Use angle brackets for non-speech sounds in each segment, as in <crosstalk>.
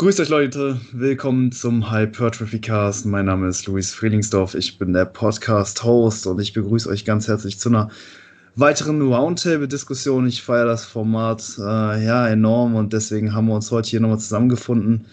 Grüßt euch Leute, willkommen zum Hypertrophy Cast. Mein Name ist Luis Frielingsdorf, ich bin der Podcast-Host und ich begrüße euch ganz herzlich zu einer weiteren Roundtable-Diskussion. Ich feiere das Format äh, ja enorm und deswegen haben wir uns heute hier nochmal zusammengefunden,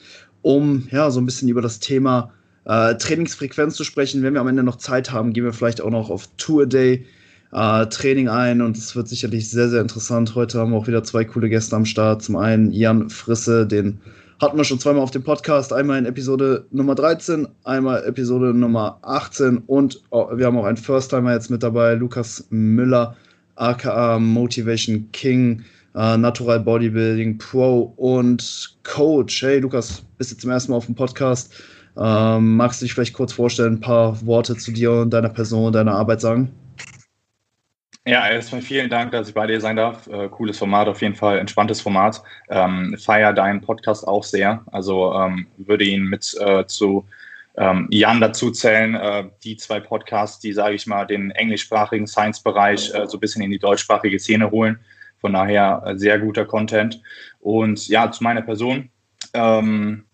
um ja so ein bisschen über das Thema äh, Trainingsfrequenz zu sprechen. Wenn wir am Ende noch Zeit haben, gehen wir vielleicht auch noch auf Tour Day äh, Training ein und es wird sicherlich sehr, sehr interessant. Heute haben wir auch wieder zwei coole Gäste am Start. Zum einen Jan Frisse, den hatten wir schon zweimal auf dem Podcast. Einmal in Episode Nummer 13, einmal Episode Nummer 18 und oh, wir haben auch einen First-Timer jetzt mit dabei, Lukas Müller, aka Motivation King, uh, Natural Bodybuilding Pro und Coach. Hey Lukas, bist du zum ersten Mal auf dem Podcast. Ähm, magst du dich vielleicht kurz vorstellen, ein paar Worte zu dir und deiner Person und deiner Arbeit sagen? Ja, erstmal vielen Dank, dass ich bei dir sein darf. Äh, cooles Format, auf jeden Fall, entspanntes Format. Ähm, feier deinen Podcast auch sehr. Also ähm, würde ihn mit äh, zu ähm, Jan dazu zählen. Äh, die zwei Podcasts, die, sage ich mal, den englischsprachigen Science-Bereich äh, so ein bisschen in die deutschsprachige Szene holen. Von daher äh, sehr guter Content. Und ja, zu meiner Person ähm,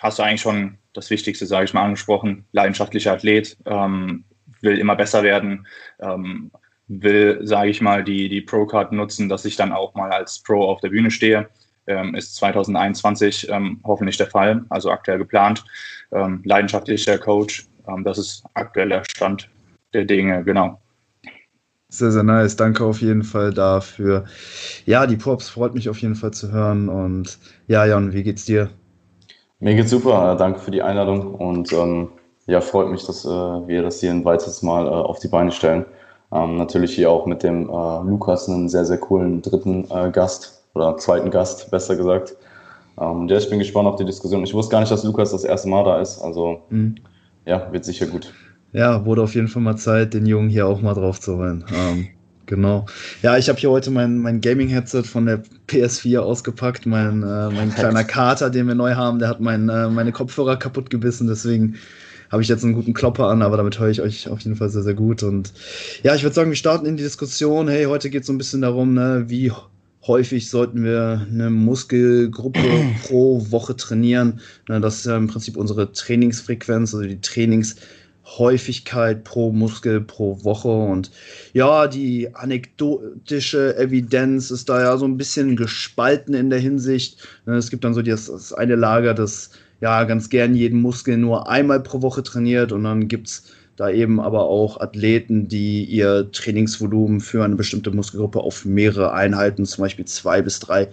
hast du eigentlich schon das Wichtigste, sage ich mal, angesprochen. Leidenschaftlicher Athlet, ähm, will immer besser werden ähm, will, sage ich mal, die, die Pro-Card nutzen, dass ich dann auch mal als Pro auf der Bühne stehe. Ähm, ist 2021 ähm, hoffentlich der Fall, also aktuell geplant. Ähm, leidenschaftlicher Coach, ähm, das ist aktueller Stand der Dinge, genau. Sehr, sehr nice. Danke auf jeden Fall dafür. Ja, die Props freut mich auf jeden Fall zu hören. Und ja, Jan, wie geht's dir? Mir geht's super. Danke für die Einladung und ähm, ja, freut mich, dass äh, wir das hier ein weiteres Mal äh, auf die Beine stellen. Ähm, natürlich hier auch mit dem äh, Lukas einen sehr, sehr coolen dritten äh, Gast oder zweiten Gast, besser gesagt. Ähm, ja, ich bin gespannt auf die Diskussion. Ich wusste gar nicht, dass Lukas das erste Mal da ist. Also mhm. ja, wird sicher gut. Ja, wurde auf jeden Fall mal Zeit, den Jungen hier auch mal drauf zu holen. Ähm, genau. Ja, ich habe hier heute mein, mein Gaming-Headset von der PS4 ausgepackt. Mein, äh, mein <laughs> kleiner Kater, den wir neu haben, der hat mein, äh, meine Kopfhörer kaputt gebissen. Deswegen habe ich jetzt einen guten Klopper an, aber damit höre ich euch auf jeden Fall sehr, sehr gut. Und ja, ich würde sagen, wir starten in die Diskussion. Hey, heute geht es so ein bisschen darum, ne, wie häufig sollten wir eine Muskelgruppe <clears throat> pro Woche trainieren. Ne, das ist ja im Prinzip unsere Trainingsfrequenz, also die Trainingshäufigkeit pro Muskel pro Woche. Und ja, die anekdotische Evidenz ist da ja so ein bisschen gespalten in der Hinsicht. Ne, es gibt dann so das, das eine Lager, das ja ganz gern jeden Muskel nur einmal pro Woche trainiert und dann gibt es da eben aber auch Athleten, die ihr Trainingsvolumen für eine bestimmte Muskelgruppe auf mehrere Einheiten, zum Beispiel zwei bis drei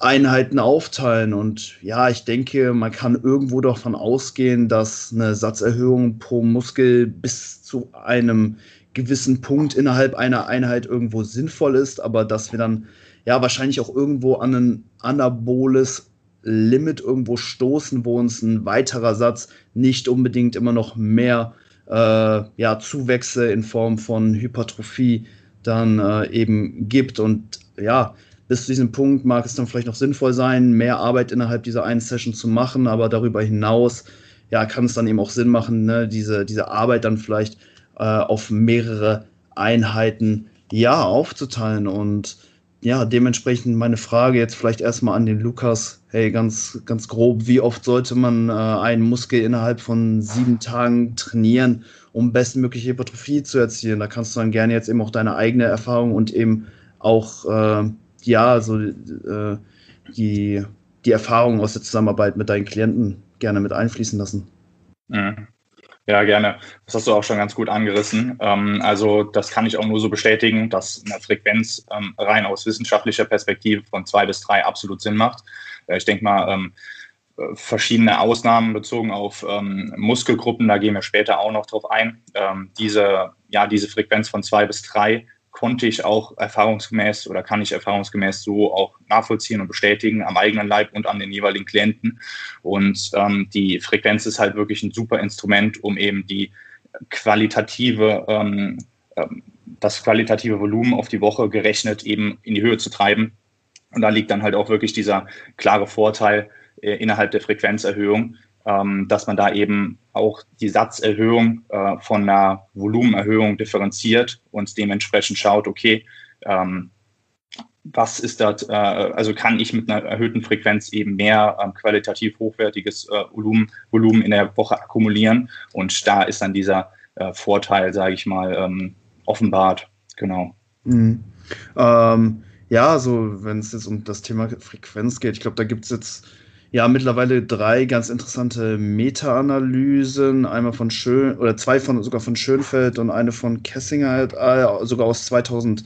Einheiten aufteilen. Und ja, ich denke, man kann irgendwo davon ausgehen, dass eine Satzerhöhung pro Muskel bis zu einem gewissen Punkt innerhalb einer Einheit irgendwo sinnvoll ist, aber dass wir dann ja wahrscheinlich auch irgendwo an ein anaboles Limit irgendwo stoßen, wo uns ein weiterer Satz nicht unbedingt immer noch mehr äh, ja, Zuwächse in Form von Hypertrophie dann äh, eben gibt. Und ja, bis zu diesem Punkt mag es dann vielleicht noch sinnvoll sein, mehr Arbeit innerhalb dieser einen Session zu machen, aber darüber hinaus ja, kann es dann eben auch Sinn machen, ne, diese, diese Arbeit dann vielleicht äh, auf mehrere Einheiten ja aufzuteilen. Und ja, dementsprechend meine Frage jetzt vielleicht erstmal an den Lukas. Hey, ganz, ganz grob, wie oft sollte man äh, einen Muskel innerhalb von sieben Tagen trainieren, um bestmögliche Hypertrophie zu erzielen? Da kannst du dann gerne jetzt eben auch deine eigene Erfahrung und eben auch, äh, ja, so äh, die, die Erfahrung aus der Zusammenarbeit mit deinen Klienten gerne mit einfließen lassen. Mhm. Ja, gerne. Das hast du auch schon ganz gut angerissen. Ähm, also das kann ich auch nur so bestätigen, dass eine Frequenz ähm, rein aus wissenschaftlicher Perspektive von zwei bis drei absolut Sinn macht. Äh, ich denke mal, ähm, verschiedene Ausnahmen bezogen auf Muskelgruppen, da gehen wir später auch noch drauf ein. diese, ja, diese Frequenz von zwei bis drei konnte ich auch erfahrungsgemäß oder kann ich erfahrungsgemäß so auch nachvollziehen und bestätigen am eigenen Leib und an den jeweiligen Klienten. Und ähm, die Frequenz ist halt wirklich ein super Instrument, um eben die qualitative, ähm, ähm, das qualitative Volumen auf die Woche gerechnet eben in die Höhe zu treiben. Und da liegt dann halt auch wirklich dieser klare Vorteil äh, innerhalb der Frequenzerhöhung, ähm, dass man da eben auch die Satzerhöhung äh, von einer Volumenerhöhung differenziert und dementsprechend schaut, okay, ähm, was ist das, äh, also kann ich mit einer erhöhten Frequenz eben mehr ähm, qualitativ hochwertiges äh, Volumen, Volumen in der Woche akkumulieren. Und da ist dann dieser äh, Vorteil, sage ich mal, ähm, offenbart. Genau. Mhm. Ähm, ja, so wenn es jetzt um das Thema Frequenz geht, ich glaube, da gibt es jetzt ja mittlerweile drei ganz interessante Meta-Analysen, einmal von Schön oder zwei von sogar von Schönfeld und eine von Kessinger sogar aus 2000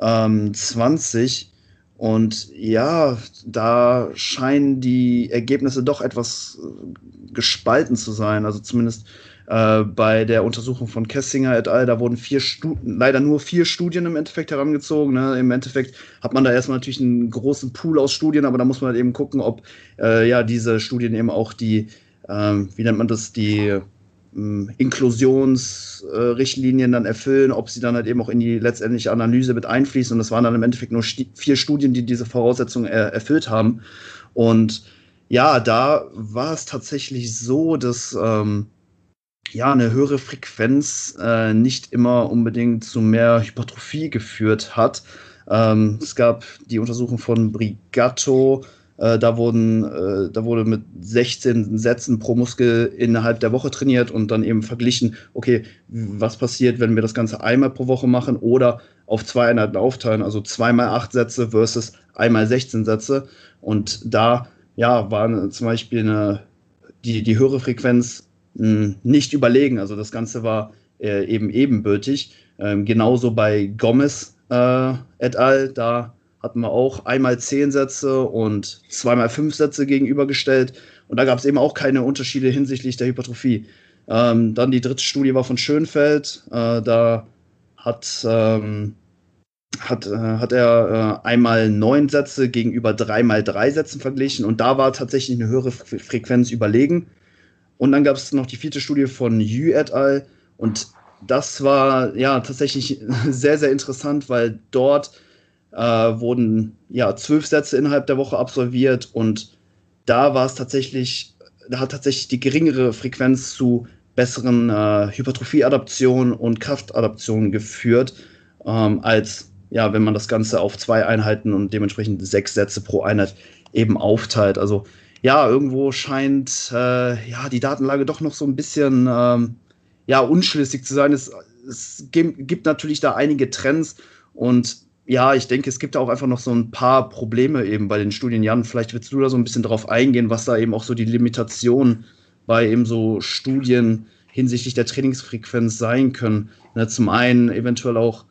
ähm, 20. Und ja, da scheinen die Ergebnisse doch etwas äh, gespalten zu sein. Also zumindest äh, bei der Untersuchung von Kessinger et al., da wurden vier Studien, leider nur vier Studien im Endeffekt herangezogen. Ne? Im Endeffekt hat man da erstmal natürlich einen großen Pool aus Studien, aber da muss man halt eben gucken, ob äh, ja diese Studien eben auch die, ähm, wie nennt man das, die ähm, Inklusionsrichtlinien dann erfüllen, ob sie dann halt eben auch in die letztendliche Analyse mit einfließen. Und das waren dann im Endeffekt nur vier Studien, die diese Voraussetzungen er erfüllt haben. Und ja, da war es tatsächlich so, dass ähm, ja eine höhere Frequenz äh, nicht immer unbedingt zu mehr Hypertrophie geführt hat. Ähm, es gab die Untersuchung von Brigatto, äh, da, wurden, äh, da wurde mit 16 Sätzen pro Muskel innerhalb der Woche trainiert und dann eben verglichen, okay, was passiert, wenn wir das Ganze einmal pro Woche machen oder auf zwei Einheiten aufteilen, also zweimal acht Sätze versus einmal 16 Sätze. Und da ja, war zum Beispiel eine, die, die höhere Frequenz nicht überlegen. Also das Ganze war äh, eben ebenbürtig. Ähm, genauso bei Gomez äh, et al. Da hatten wir auch einmal zehn Sätze und zweimal fünf Sätze gegenübergestellt. Und da gab es eben auch keine Unterschiede hinsichtlich der Hypertrophie. Ähm, dann die dritte Studie war von Schönfeld. Äh, da hat, ähm, hat, äh, hat er äh, einmal neun Sätze gegenüber dreimal drei Sätzen verglichen. Und da war tatsächlich eine höhere Frequenz überlegen. Und dann gab es noch die vierte Studie von Yu et al. Und das war ja tatsächlich <laughs> sehr, sehr interessant, weil dort äh, wurden ja zwölf Sätze innerhalb der Woche absolviert und da war es tatsächlich, da hat tatsächlich die geringere Frequenz zu besseren äh, Hypertrophie-Adaptionen und Kraftadaptionen geführt, ähm, als ja, wenn man das Ganze auf zwei Einheiten und dementsprechend sechs Sätze pro Einheit eben aufteilt. Also ja, irgendwo scheint äh, ja die Datenlage doch noch so ein bisschen ähm, ja unschlüssig zu sein. Es, es gibt natürlich da einige Trends und ja, ich denke, es gibt auch einfach noch so ein paar Probleme eben bei den Studien. Jan, vielleicht willst du da so ein bisschen drauf eingehen, was da eben auch so die Limitationen bei eben so Studien hinsichtlich der Trainingsfrequenz sein können. Ne, zum einen eventuell auch,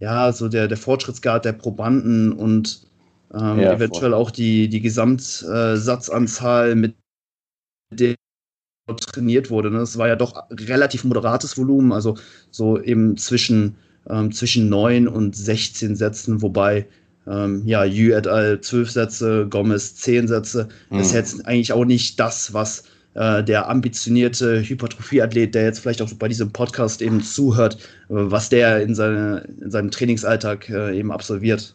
ja, so der, der Fortschrittsgrad der Probanden und ähm, ja, eventuell voll. auch die, die Gesamtsatzanzahl, mit der trainiert wurde. Ne? Das war ja doch relativ moderates Volumen, also so eben zwischen ähm, zwischen 9 und 16 Sätzen, wobei ähm, ja, Yu et al. 12 Sätze, Gomez 10 Sätze. Mhm. Das ist jetzt eigentlich auch nicht das, was äh, der ambitionierte Hypertrophie-Athlet, der jetzt vielleicht auch bei diesem Podcast eben zuhört, äh, was der in, seine, in seinem Trainingsalltag äh, eben absolviert.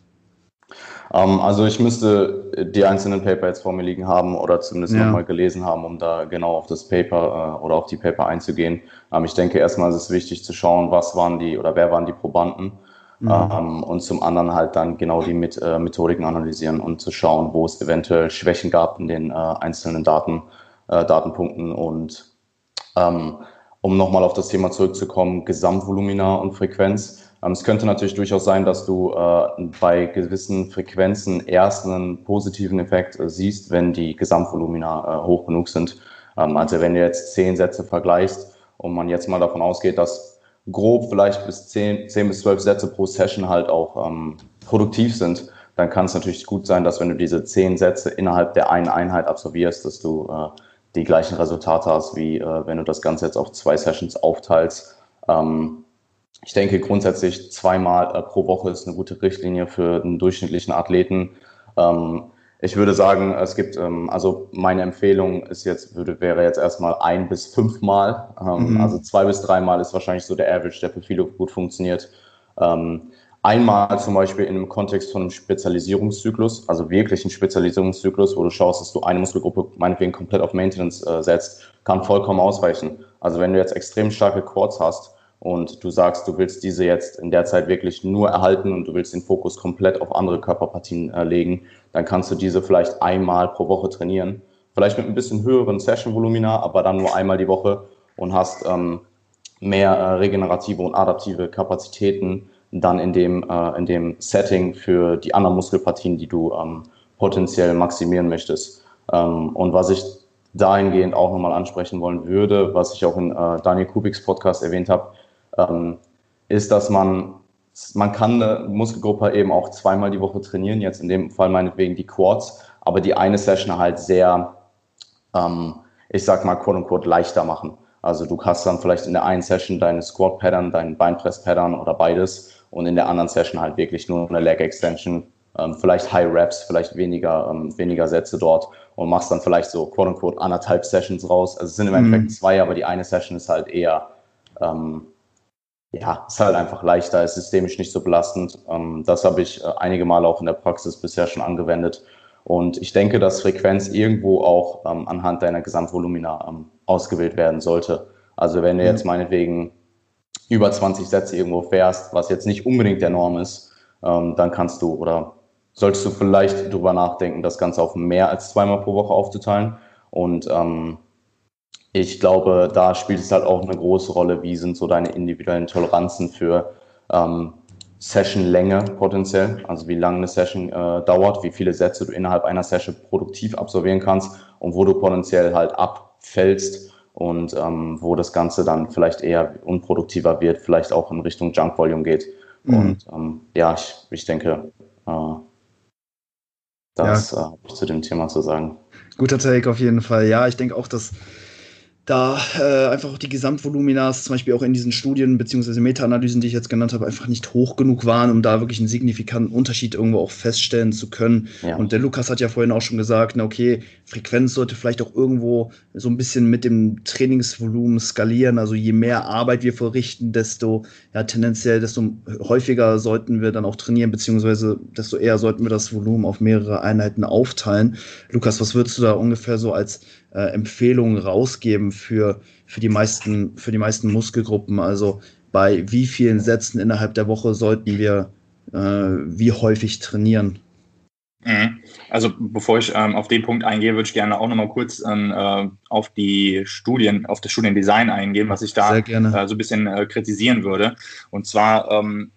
Ähm, also ich müsste die einzelnen Paper jetzt vor mir liegen haben oder zumindest ja. nochmal gelesen haben, um da genau auf das Paper äh, oder auf die Paper einzugehen. Ähm, ich denke, erstmal ist es wichtig zu schauen, was waren die oder wer waren die Probanden. Mhm. Ähm, und zum anderen halt dann genau die mit, äh, Methodiken analysieren und zu schauen, wo es eventuell Schwächen gab in den äh, einzelnen Daten, äh, Datenpunkten. Und um nochmal auf das Thema zurückzukommen, Gesamtvolumina und Frequenz. Ähm, es könnte natürlich durchaus sein, dass du äh, bei gewissen Frequenzen erst einen positiven Effekt äh, siehst, wenn die Gesamtvolumina äh, hoch genug sind. Ähm, also wenn du jetzt zehn Sätze vergleichst und man jetzt mal davon ausgeht, dass grob vielleicht bis zehn, zehn bis zwölf Sätze pro Session halt auch ähm, produktiv sind, dann kann es natürlich gut sein, dass wenn du diese zehn Sätze innerhalb der einen Einheit absolvierst, dass du die gleichen Resultate hast, wie wenn du das Ganze jetzt auf zwei Sessions aufteilst. Ähm, ich denke grundsätzlich zweimal äh, pro Woche ist eine gute Richtlinie für einen durchschnittlichen Athleten. Ähm, ich würde sagen, es gibt, ähm, also meine Empfehlung ist jetzt, würde, wäre jetzt erstmal ein bis fünfmal. Ähm, mhm. Also zwei bis dreimal ist wahrscheinlich so der Average, der für viele gut funktioniert. Ähm, einmal zum Beispiel in einem Kontext von einem Spezialisierungszyklus, also wirklich ein Spezialisierungszyklus, wo du schaust, dass du eine Muskelgruppe meinetwegen komplett auf Maintenance äh, setzt, kann vollkommen ausreichen. Also wenn du jetzt extrem starke Quads hast, und du sagst, du willst diese jetzt in der Zeit wirklich nur erhalten und du willst den Fokus komplett auf andere Körperpartien äh, legen, dann kannst du diese vielleicht einmal pro Woche trainieren. Vielleicht mit ein bisschen höheren Session-Volumina, aber dann nur einmal die Woche und hast ähm, mehr äh, regenerative und adaptive Kapazitäten dann in dem, äh, in dem Setting für die anderen Muskelpartien, die du ähm, potenziell maximieren möchtest. Ähm, und was ich dahingehend auch nochmal ansprechen wollen würde, was ich auch in äh, Daniel Kubiks Podcast erwähnt habe, ist, dass man, man kann eine Muskelgruppe eben auch zweimal die Woche trainieren, jetzt in dem Fall meinetwegen die Quads, aber die eine Session halt sehr, ähm, ich sag mal, quote unquote, leichter machen. Also du hast dann vielleicht in der einen Session deine Squat-Pattern, deinen Beinpress-Pattern oder beides und in der anderen Session halt wirklich nur eine Leg Extension, ähm, vielleicht High Reps, vielleicht weniger, ähm, weniger Sätze dort und machst dann vielleicht so quote unquote anderthalb Sessions raus. Also es sind im Endeffekt mhm. zwei, aber die eine Session ist halt eher, ähm, ja, ist halt einfach leichter, ist systemisch nicht so belastend. Ähm, das habe ich äh, einige Male auch in der Praxis bisher schon angewendet. Und ich denke, dass Frequenz irgendwo auch ähm, anhand deiner Gesamtvolumina ähm, ausgewählt werden sollte. Also wenn du jetzt mhm. meinetwegen über 20 Sätze irgendwo fährst, was jetzt nicht unbedingt der Norm ist, dann kannst du oder solltest du vielleicht drüber nachdenken, das Ganze auf mehr als zweimal pro Woche aufzuteilen. Und ähm, ich glaube, da spielt es halt auch eine große Rolle, wie sind so deine individuellen Toleranzen für ähm, Sessionlänge potenziell, also wie lange eine Session äh, dauert, wie viele Sätze du innerhalb einer Session produktiv absolvieren kannst und wo du potenziell halt abfällst und ähm, wo das Ganze dann vielleicht eher unproduktiver wird, vielleicht auch in Richtung Junk Volume geht. Mhm. Und ähm, ja, ich, ich denke, äh, das ja. äh, habe ich zu dem Thema zu sagen. Guter Take auf jeden Fall. Ja, ich denke auch, dass da äh, einfach auch die Gesamtvoluminas, zum Beispiel auch in diesen Studien bzw. Meta-Analysen, die ich jetzt genannt habe, einfach nicht hoch genug waren, um da wirklich einen signifikanten Unterschied irgendwo auch feststellen zu können. Ja. Und der Lukas hat ja vorhin auch schon gesagt, na okay, Frequenz sollte vielleicht auch irgendwo so ein bisschen mit dem Trainingsvolumen skalieren. Also je mehr Arbeit wir verrichten, desto ja tendenziell, desto häufiger sollten wir dann auch trainieren, beziehungsweise desto eher sollten wir das Volumen auf mehrere Einheiten aufteilen. Lukas, was würdest du da ungefähr so als äh, Empfehlungen rausgeben für, für, die meisten, für die meisten Muskelgruppen. Also bei wie vielen Sätzen innerhalb der Woche sollten wir äh, wie häufig trainieren? Mhm. Also bevor ich ähm, auf den Punkt eingehe, würde ich gerne auch nochmal kurz ähm, äh, auf die Studien, auf das Studiendesign eingehen, was ich da äh, so ein bisschen äh, kritisieren würde. Und zwar ähm,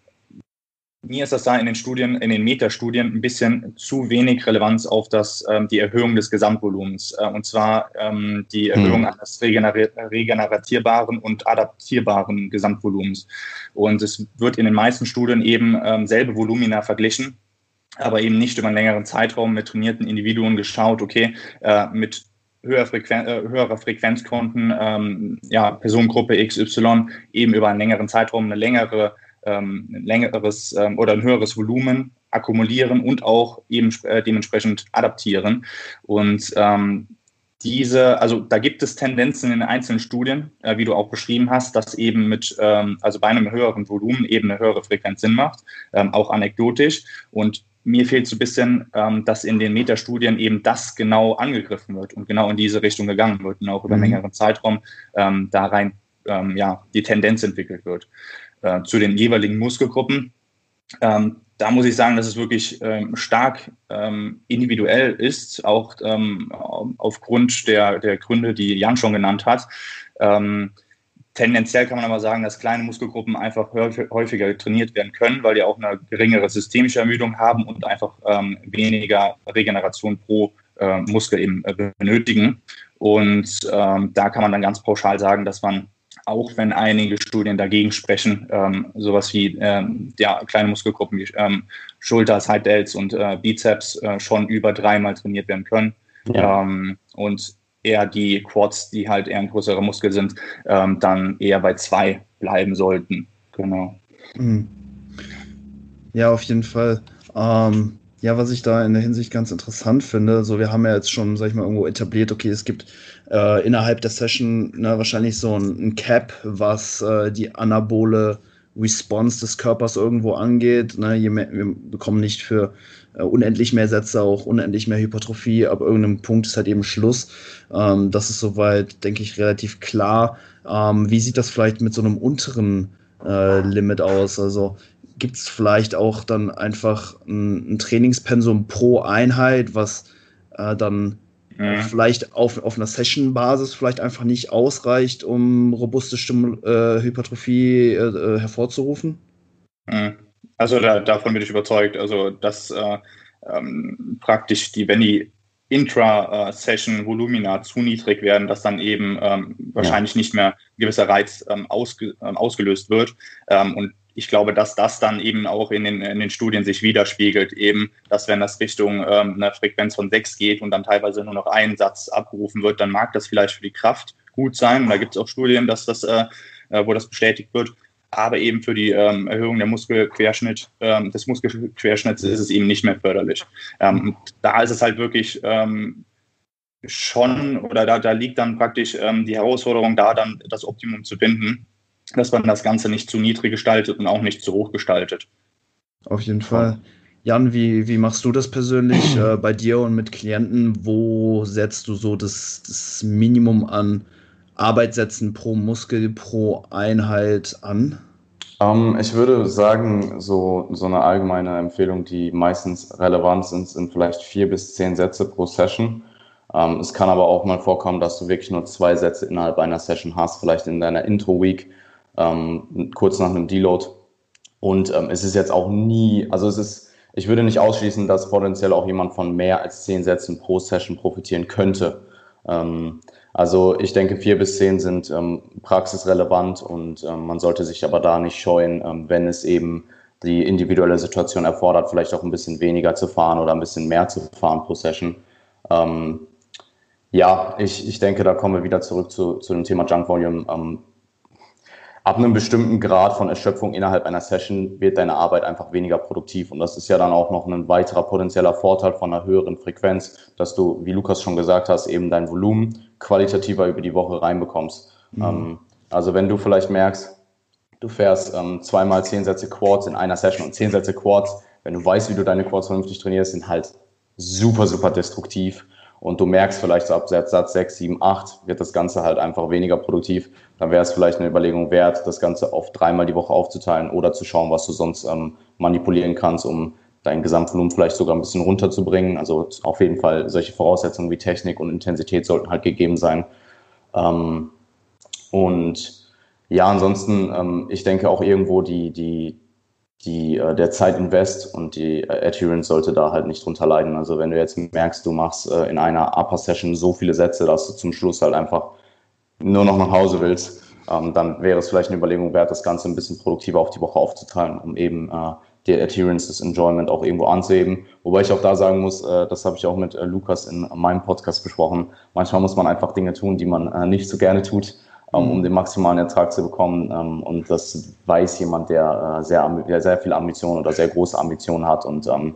mir ist das da in den Studien, in den Metastudien ein bisschen zu wenig Relevanz auf das, ähm, die Erhöhung des Gesamtvolumens. Äh, und zwar ähm, die hm. Erhöhung hm. eines regener regeneratierbaren und adaptierbaren Gesamtvolumens. Und es wird in den meisten Studien eben ähm, selbe Volumina verglichen, aber eben nicht über einen längeren Zeitraum mit trainierten Individuen geschaut, okay, äh, mit höher Frequen äh, höherer Frequenzkonten, ähm, ja, Personengruppe XY eben über einen längeren Zeitraum eine längere ähm, ein längeres ähm, oder ein höheres Volumen akkumulieren und auch eben äh, dementsprechend adaptieren. Und ähm, diese, also da gibt es Tendenzen in einzelnen Studien, äh, wie du auch beschrieben hast, dass eben mit, ähm, also bei einem höheren Volumen eben eine höhere Frequenz Sinn macht, ähm, auch anekdotisch. Und mir fehlt so ein bisschen, ähm, dass in den Metastudien eben das genau angegriffen wird und genau in diese Richtung gegangen wird und auch über einen mhm. längeren Zeitraum ähm, da rein ähm, ja, die Tendenz entwickelt wird äh, zu den jeweiligen Muskelgruppen. Ähm, da muss ich sagen, dass es wirklich ähm, stark ähm, individuell ist, auch ähm, aufgrund der, der Gründe, die Jan schon genannt hat. Ähm, tendenziell kann man aber sagen, dass kleine Muskelgruppen einfach häufiger trainiert werden können, weil die auch eine geringere systemische Ermüdung haben und einfach ähm, weniger Regeneration pro äh, Muskel eben äh, benötigen. Und da kann man dann ganz pauschal sagen, dass man auch wenn einige Studien dagegen sprechen, ähm, sowas wie ähm, ja, kleine Muskelgruppen wie ähm, Schulter, Side Delts und äh, Bizeps äh, schon über dreimal trainiert werden können. Ja. Ähm, und eher die Quads, die halt eher ein größerer Muskel sind, ähm, dann eher bei zwei bleiben sollten. Genau. Mhm. Ja, auf jeden Fall. Ähm, ja, was ich da in der Hinsicht ganz interessant finde, so wir haben ja jetzt schon, sag ich mal, irgendwo etabliert, okay, es gibt äh, innerhalb der Session ne, wahrscheinlich so ein, ein Cap, was äh, die anabole Response des Körpers irgendwo angeht. Ne? Mehr, wir bekommen nicht für äh, unendlich mehr Sätze, auch unendlich mehr Hypertrophie. Ab irgendeinem Punkt ist halt eben Schluss. Ähm, das ist soweit, denke ich, relativ klar. Ähm, wie sieht das vielleicht mit so einem unteren äh, Limit aus? Also gibt es vielleicht auch dann einfach ein, ein Trainingspensum pro Einheit, was äh, dann mhm. vielleicht auf, auf einer Session-Basis vielleicht einfach nicht ausreicht, um robuste Stimul äh, Hypertrophie äh, äh, hervorzurufen? Mhm. Also da, davon bin ich überzeugt. Also dass äh, ähm, praktisch die, wenn die Intra-Session Volumina zu niedrig werden, dass dann eben ähm, wahrscheinlich ja. nicht mehr ein gewisser Reiz ähm, ausge, ähm, ausgelöst wird. Ähm, und ich glaube, dass das dann eben auch in den, in den Studien sich widerspiegelt, eben, dass wenn das Richtung ähm, einer Frequenz von 6 geht und dann teilweise nur noch ein Satz abgerufen wird, dann mag das vielleicht für die Kraft gut sein. Und da gibt es auch Studien, dass das, äh, äh, wo das bestätigt wird. Aber eben für die ähm, Erhöhung der Muskelquerschnitt, ähm, des Muskelquerschnitts ist es eben nicht mehr förderlich. Ähm, da ist es halt wirklich ähm, schon, oder da, da liegt dann praktisch ähm, die Herausforderung da, dann das Optimum zu finden dass man das Ganze nicht zu niedrig gestaltet und auch nicht zu hoch gestaltet. Auf jeden Fall. Jan, wie, wie machst du das persönlich äh, bei dir und mit Klienten? Wo setzt du so das, das Minimum an Arbeitssätzen pro Muskel, pro Einheit an? Um, ähm, ich würde sagen, so, so eine allgemeine Empfehlung, die meistens relevant sind, sind vielleicht vier bis zehn Sätze pro Session. Um, ähm, es kann aber auch mal vorkommen, dass du wirklich nur zwei Sätze innerhalb einer Session hast, vielleicht in deiner Intro-Week ähm, kurz nach einem Deload. Und ähm, es ist jetzt auch nie, also es ist, ich würde nicht ausschließen, dass potenziell auch jemand von mehr als zehn Sätzen pro Session profitieren könnte. Ähm, also ich denke, vier bis zehn sind ähm, praxisrelevant und ähm, man sollte sich aber da nicht scheuen, ähm, wenn es eben die individuelle Situation erfordert, vielleicht auch ein bisschen weniger zu fahren oder ein bisschen mehr zu fahren pro Session. Ähm, ja, ich, ich denke, da kommen wir wieder zurück zu, zu dem Thema Junk Volume. Ab einem bestimmten Grad von Erschöpfung innerhalb einer Session wird deine Arbeit einfach weniger produktiv. Und das ist ja dann auch noch ein weiterer potenzieller Vorteil von einer höheren Frequenz, dass du, wie Lukas schon gesagt hast, eben dein Volumen qualitativer über die Woche reinbekommst. Mhm. Ähm, also wenn du vielleicht merkst, du fährst ähm, zweimal zehn Sätze Quads in einer Session und zehn Sätze Quads, wenn du weißt, wie du deine Quads vernünftig trainierst, sind halt super, super destruktiv und du merkst vielleicht so ab Satz 6, 7, 8 wird das Ganze halt einfach weniger produktiv, dann wäre es vielleicht eine Überlegung wert, das Ganze auf dreimal die Woche aufzuteilen oder zu schauen, was du sonst ähm, manipulieren kannst, um dein Gesamtvolumen vielleicht sogar ein bisschen runterzubringen. Also auf jeden Fall solche Voraussetzungen wie Technik und Intensität sollten halt gegeben sein. Ähm, und ja, ansonsten, ähm, ich denke auch irgendwo die, die, die, äh, der Zeitinvest und die äh, Adherence sollte da halt nicht drunter leiden. Also wenn du jetzt merkst, du machst äh, in einer Upper-Session so viele Sätze, dass du zum Schluss halt einfach nur noch nach Hause willst, ähm, dann wäre es vielleicht eine Überlegung wert, das Ganze ein bisschen produktiver auf die Woche aufzuteilen, um eben äh, die Adherence, das Enjoyment auch irgendwo anzuheben. Wobei ich auch da sagen muss, äh, das habe ich auch mit äh, Lukas in meinem Podcast besprochen, manchmal muss man einfach Dinge tun, die man äh, nicht so gerne tut um mhm. den maximalen Ertrag zu bekommen. Ähm, und das weiß jemand, der äh, sehr, der sehr viel Ambition oder sehr große Ambitionen hat. Und ähm,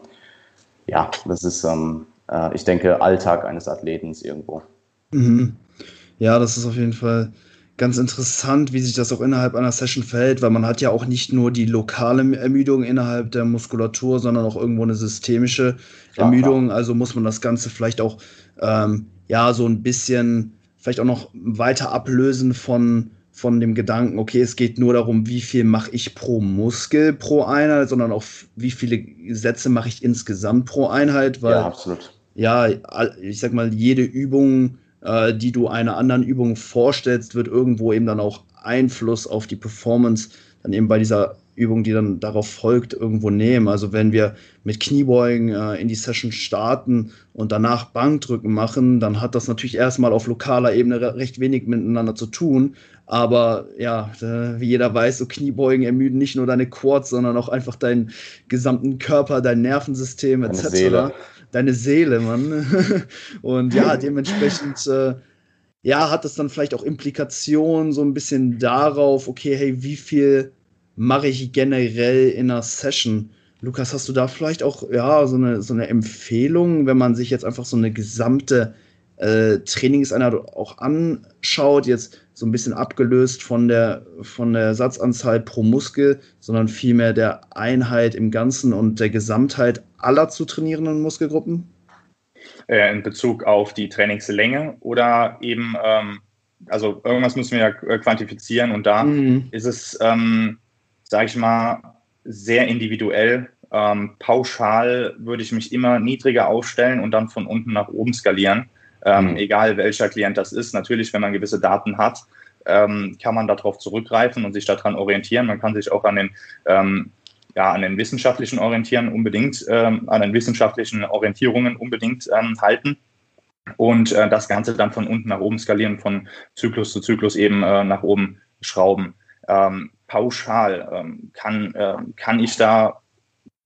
ja, das ist, ähm, äh, ich denke, Alltag eines Athleten irgendwo. Mhm. Ja, das ist auf jeden Fall ganz interessant, wie sich das auch innerhalb einer Session verhält, weil man hat ja auch nicht nur die lokale Ermüdung innerhalb der Muskulatur, sondern auch irgendwo eine systemische Ermüdung. Klar. Also muss man das Ganze vielleicht auch ähm, ja so ein bisschen vielleicht auch noch weiter ablösen von, von dem Gedanken, okay, es geht nur darum, wie viel mache ich pro Muskel pro Einheit, sondern auch wie viele Sätze mache ich insgesamt pro Einheit, weil ja, absolut. Ja, ich sag mal, jede Übung, äh, die du einer anderen Übung vorstellst, wird irgendwo eben dann auch Einfluss auf die Performance dann eben bei dieser Übung, die dann darauf folgt, irgendwo nehmen. Also wenn wir mit Kniebeugen äh, in die Session starten und danach Bankdrücken machen, dann hat das natürlich erstmal auf lokaler Ebene recht wenig miteinander zu tun. Aber ja, wie jeder weiß, so Kniebeugen ermüden nicht nur deine Quads, sondern auch einfach deinen gesamten Körper, dein Nervensystem etc. Deine Seele, Deine Seele Mann. <laughs> und ja, <laughs> dementsprechend äh, ja, hat das dann vielleicht auch Implikationen so ein bisschen darauf, okay, hey, wie viel mache ich generell in einer Session? Lukas, hast du da vielleicht auch ja, so, eine, so eine Empfehlung, wenn man sich jetzt einfach so eine gesamte äh, Trainingseinheit auch anschaut, jetzt so ein bisschen abgelöst von der, von der Satzanzahl pro Muskel, sondern vielmehr der Einheit im Ganzen und der Gesamtheit aller zu trainierenden Muskelgruppen? Äh, in Bezug auf die Trainingslänge oder eben, ähm, also irgendwas müssen wir ja quantifizieren und da mhm. ist es, ähm, sage ich mal, sehr individuell. Ähm, pauschal würde ich mich immer niedriger aufstellen und dann von unten nach oben skalieren ähm, mhm. egal welcher Klient das ist. Natürlich, wenn man gewisse Daten hat, ähm, kann man darauf zurückgreifen und sich daran orientieren. Man kann sich auch an den, ähm, ja, an den wissenschaftlichen Orientieren unbedingt, ähm, an den wissenschaftlichen Orientierungen unbedingt ähm, halten und äh, das Ganze dann von unten nach oben skalieren, von Zyklus zu Zyklus eben äh, nach oben schrauben. Ähm, pauschal kann, äh, kann ich da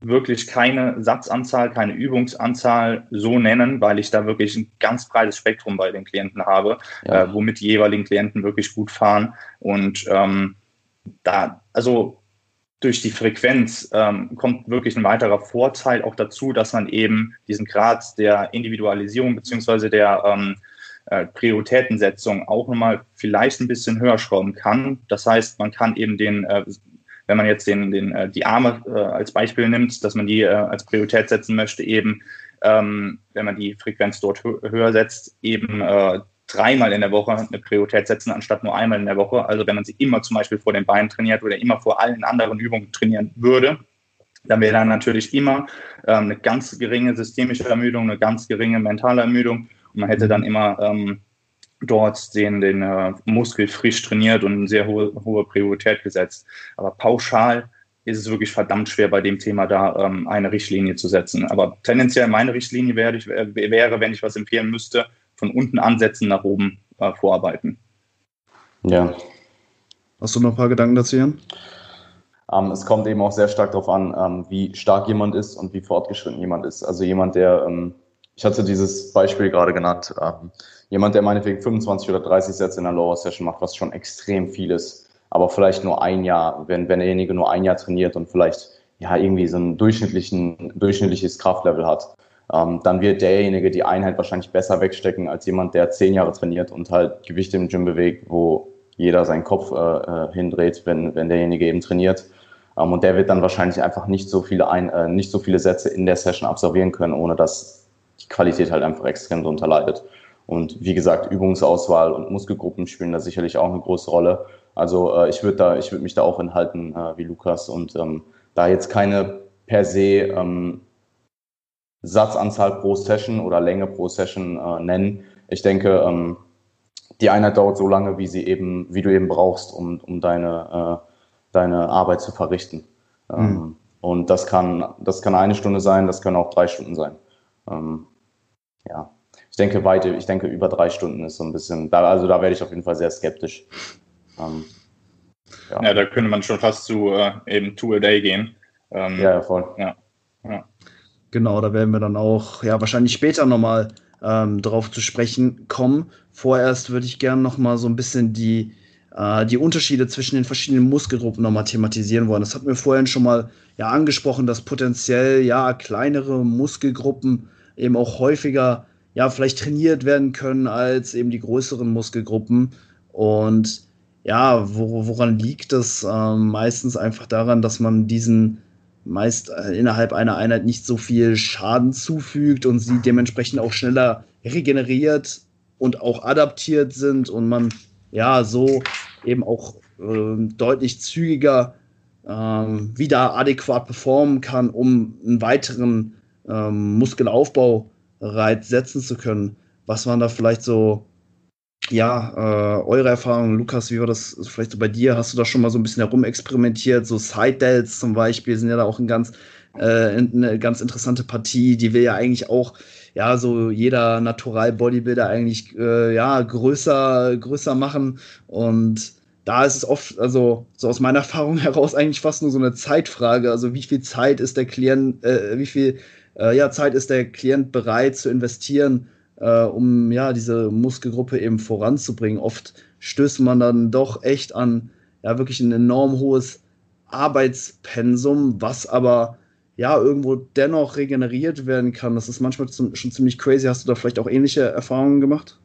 wirklich keine Satzanzahl, keine Übungsanzahl so nennen, weil ich da wirklich ein ganz breites Spektrum bei den Klienten habe, ja. äh, womit die jeweiligen Klienten wirklich gut fahren. Und ähm, da, also durch die Frequenz ähm, kommt wirklich ein weiterer Vorteil auch dazu, dass man eben diesen Grad der Individualisierung beziehungsweise der ähm, äh, Prioritätensetzung auch nochmal vielleicht ein bisschen höher schrauben kann. Das heißt, man kann eben den äh, wenn man jetzt den, den, äh, die Arme als Beispiel nimmt, dass man die als Priorität setzen möchte, eben, ähm, wenn man die Frequenz dort höher setzt, eben dreimal in der Woche eine Priorität setzen, anstatt nur einmal in der Woche. Also wenn man sie immer zum Beispiel vor den Beinen trainiert oder immer vor allen anderen Übungen trainieren würde, dann wäre dann natürlich immer ähm, eine ganz geringe systemische Ermüdung, eine ganz geringe mentale Ermüdung und man hätte dann immer ähm, dort den, den äh, Muskel frisch trainiert und eine sehr hohe, hohe Priorität gesetzt. Aber pauschal ist es wirklich verdammt schwer, bei dem Thema da ähm, eine Richtlinie zu setzen. Aber tendenziell meine Richtlinie wäre, ich, wäre, wenn ich was empfehlen müsste, von unten ansetzen, nach oben äh, vorarbeiten. Ja. Hast du noch ein paar Gedanken dazu, Jan? Ähm, es kommt eben auch sehr stark darauf an, ähm, wie stark jemand ist und wie fortgeschritten jemand ist. Also jemand, der, ähm, ich hatte dieses Beispiel gerade genannt, ähm, jemand, der meinetwegen 25 oder 30 Sätze in einer Lower Session macht, was schon extrem viel ist, aber vielleicht nur ein Jahr, wenn, wenn derjenige nur ein Jahr trainiert und vielleicht ja irgendwie so ein durchschnittlichen, durchschnittliches Kraftlevel hat, ähm, dann wird derjenige die Einheit wahrscheinlich besser wegstecken als jemand, der zehn Jahre trainiert und halt Gewichte im Gym bewegt, wo jeder seinen Kopf äh, äh hindreht, wenn, wenn derjenige eben trainiert. Ähm, und der wird dann wahrscheinlich einfach nicht so viele ein, äh, nicht so viele Sätze in der Session absolvieren können, ohne dass die Qualität halt einfach extrem darunter leidet. Und wie gesagt, Übungsauswahl und Muskelgruppen spielen da sicherlich auch eine große Rolle. Also äh, ich würde da, ich würde mich da auch enthalten äh, wie Lukas und ähm, da jetzt keine per se ähm, Satzanzahl pro Session oder Länge pro Session äh, nennen. Ich denke, ähm, die Einheit dauert so lange, wie sie eben, wie du eben brauchst, um, um deine, äh, deine Arbeit zu verrichten. Mhm. Und das kann, das kann eine Stunde sein, das können auch drei Stunden sein. Ähm, ja ich denke weite, ich denke über drei Stunden ist so ein bisschen, da, also da werde ich auf jeden Fall sehr skeptisch. Ähm, ja. ja. da könnte man schon fast zu äh, eben two a day gehen. Ähm, ja, voll. Ja, ja. Genau, da werden wir dann auch ja wahrscheinlich später nochmal ähm, drauf zu sprechen kommen. Vorerst würde ich gerne nochmal so ein bisschen die, äh, die Unterschiede zwischen den verschiedenen Muskelgruppen nochmal thematisieren wollen. Das hatten wir vorhin schon mal ja angesprochen, dass potenziell ja kleinere Muskelgruppen eben auch häufiger ja, vielleicht trainiert werden können als eben die größeren Muskelgruppen. Und ja, wo, woran liegt das? Ähm, meistens einfach daran, dass man diesen meist äh, innerhalb einer Einheit nicht so viel Schaden zufügt und sie dementsprechend auch schneller regeneriert und auch adaptiert sind und man ja so eben auch äh, deutlich zügiger äh, wieder adäquat performen kann, um einen weiteren ähm, Muskelaufbau Reiz setzen zu können. Was waren da vielleicht so, ja, äh, eure Erfahrungen, Lukas, wie war das vielleicht so bei dir? Hast du da schon mal so ein bisschen herumexperimentiert? So Side-Delts zum Beispiel sind ja da auch ein ganz, äh, eine ganz interessante Partie, die will ja eigentlich auch, ja, so jeder Natural-Bodybuilder eigentlich, äh, ja, größer, größer machen und da ist es oft, also so aus meiner Erfahrung <laughs> heraus eigentlich fast nur so eine Zeitfrage. Also wie viel Zeit ist der Klient, äh, wie viel äh, ja, Zeit ist der Klient bereit zu investieren, äh, um ja diese Muskelgruppe eben voranzubringen. Oft stößt man dann doch echt an ja wirklich ein enorm hohes Arbeitspensum, was aber ja irgendwo dennoch regeneriert werden kann. Das ist manchmal schon ziemlich crazy. Hast du da vielleicht auch ähnliche Erfahrungen gemacht?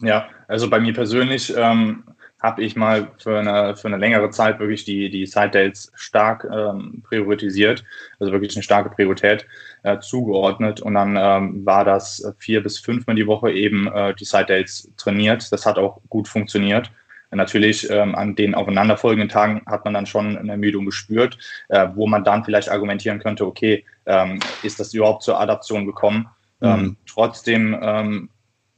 Ja, also bei mir persönlich ähm, habe ich mal für eine, für eine längere Zeit wirklich die, die Side Dates stark ähm, priorisiert, also wirklich eine starke Priorität äh, zugeordnet. Und dann ähm, war das vier bis fünfmal die Woche eben äh, die Side Dates trainiert. Das hat auch gut funktioniert. Natürlich ähm, an den aufeinanderfolgenden Tagen hat man dann schon eine Ermüdung gespürt, äh, wo man dann vielleicht argumentieren könnte, okay, ähm, ist das überhaupt zur Adaption gekommen? Mhm. Ähm, trotzdem ähm,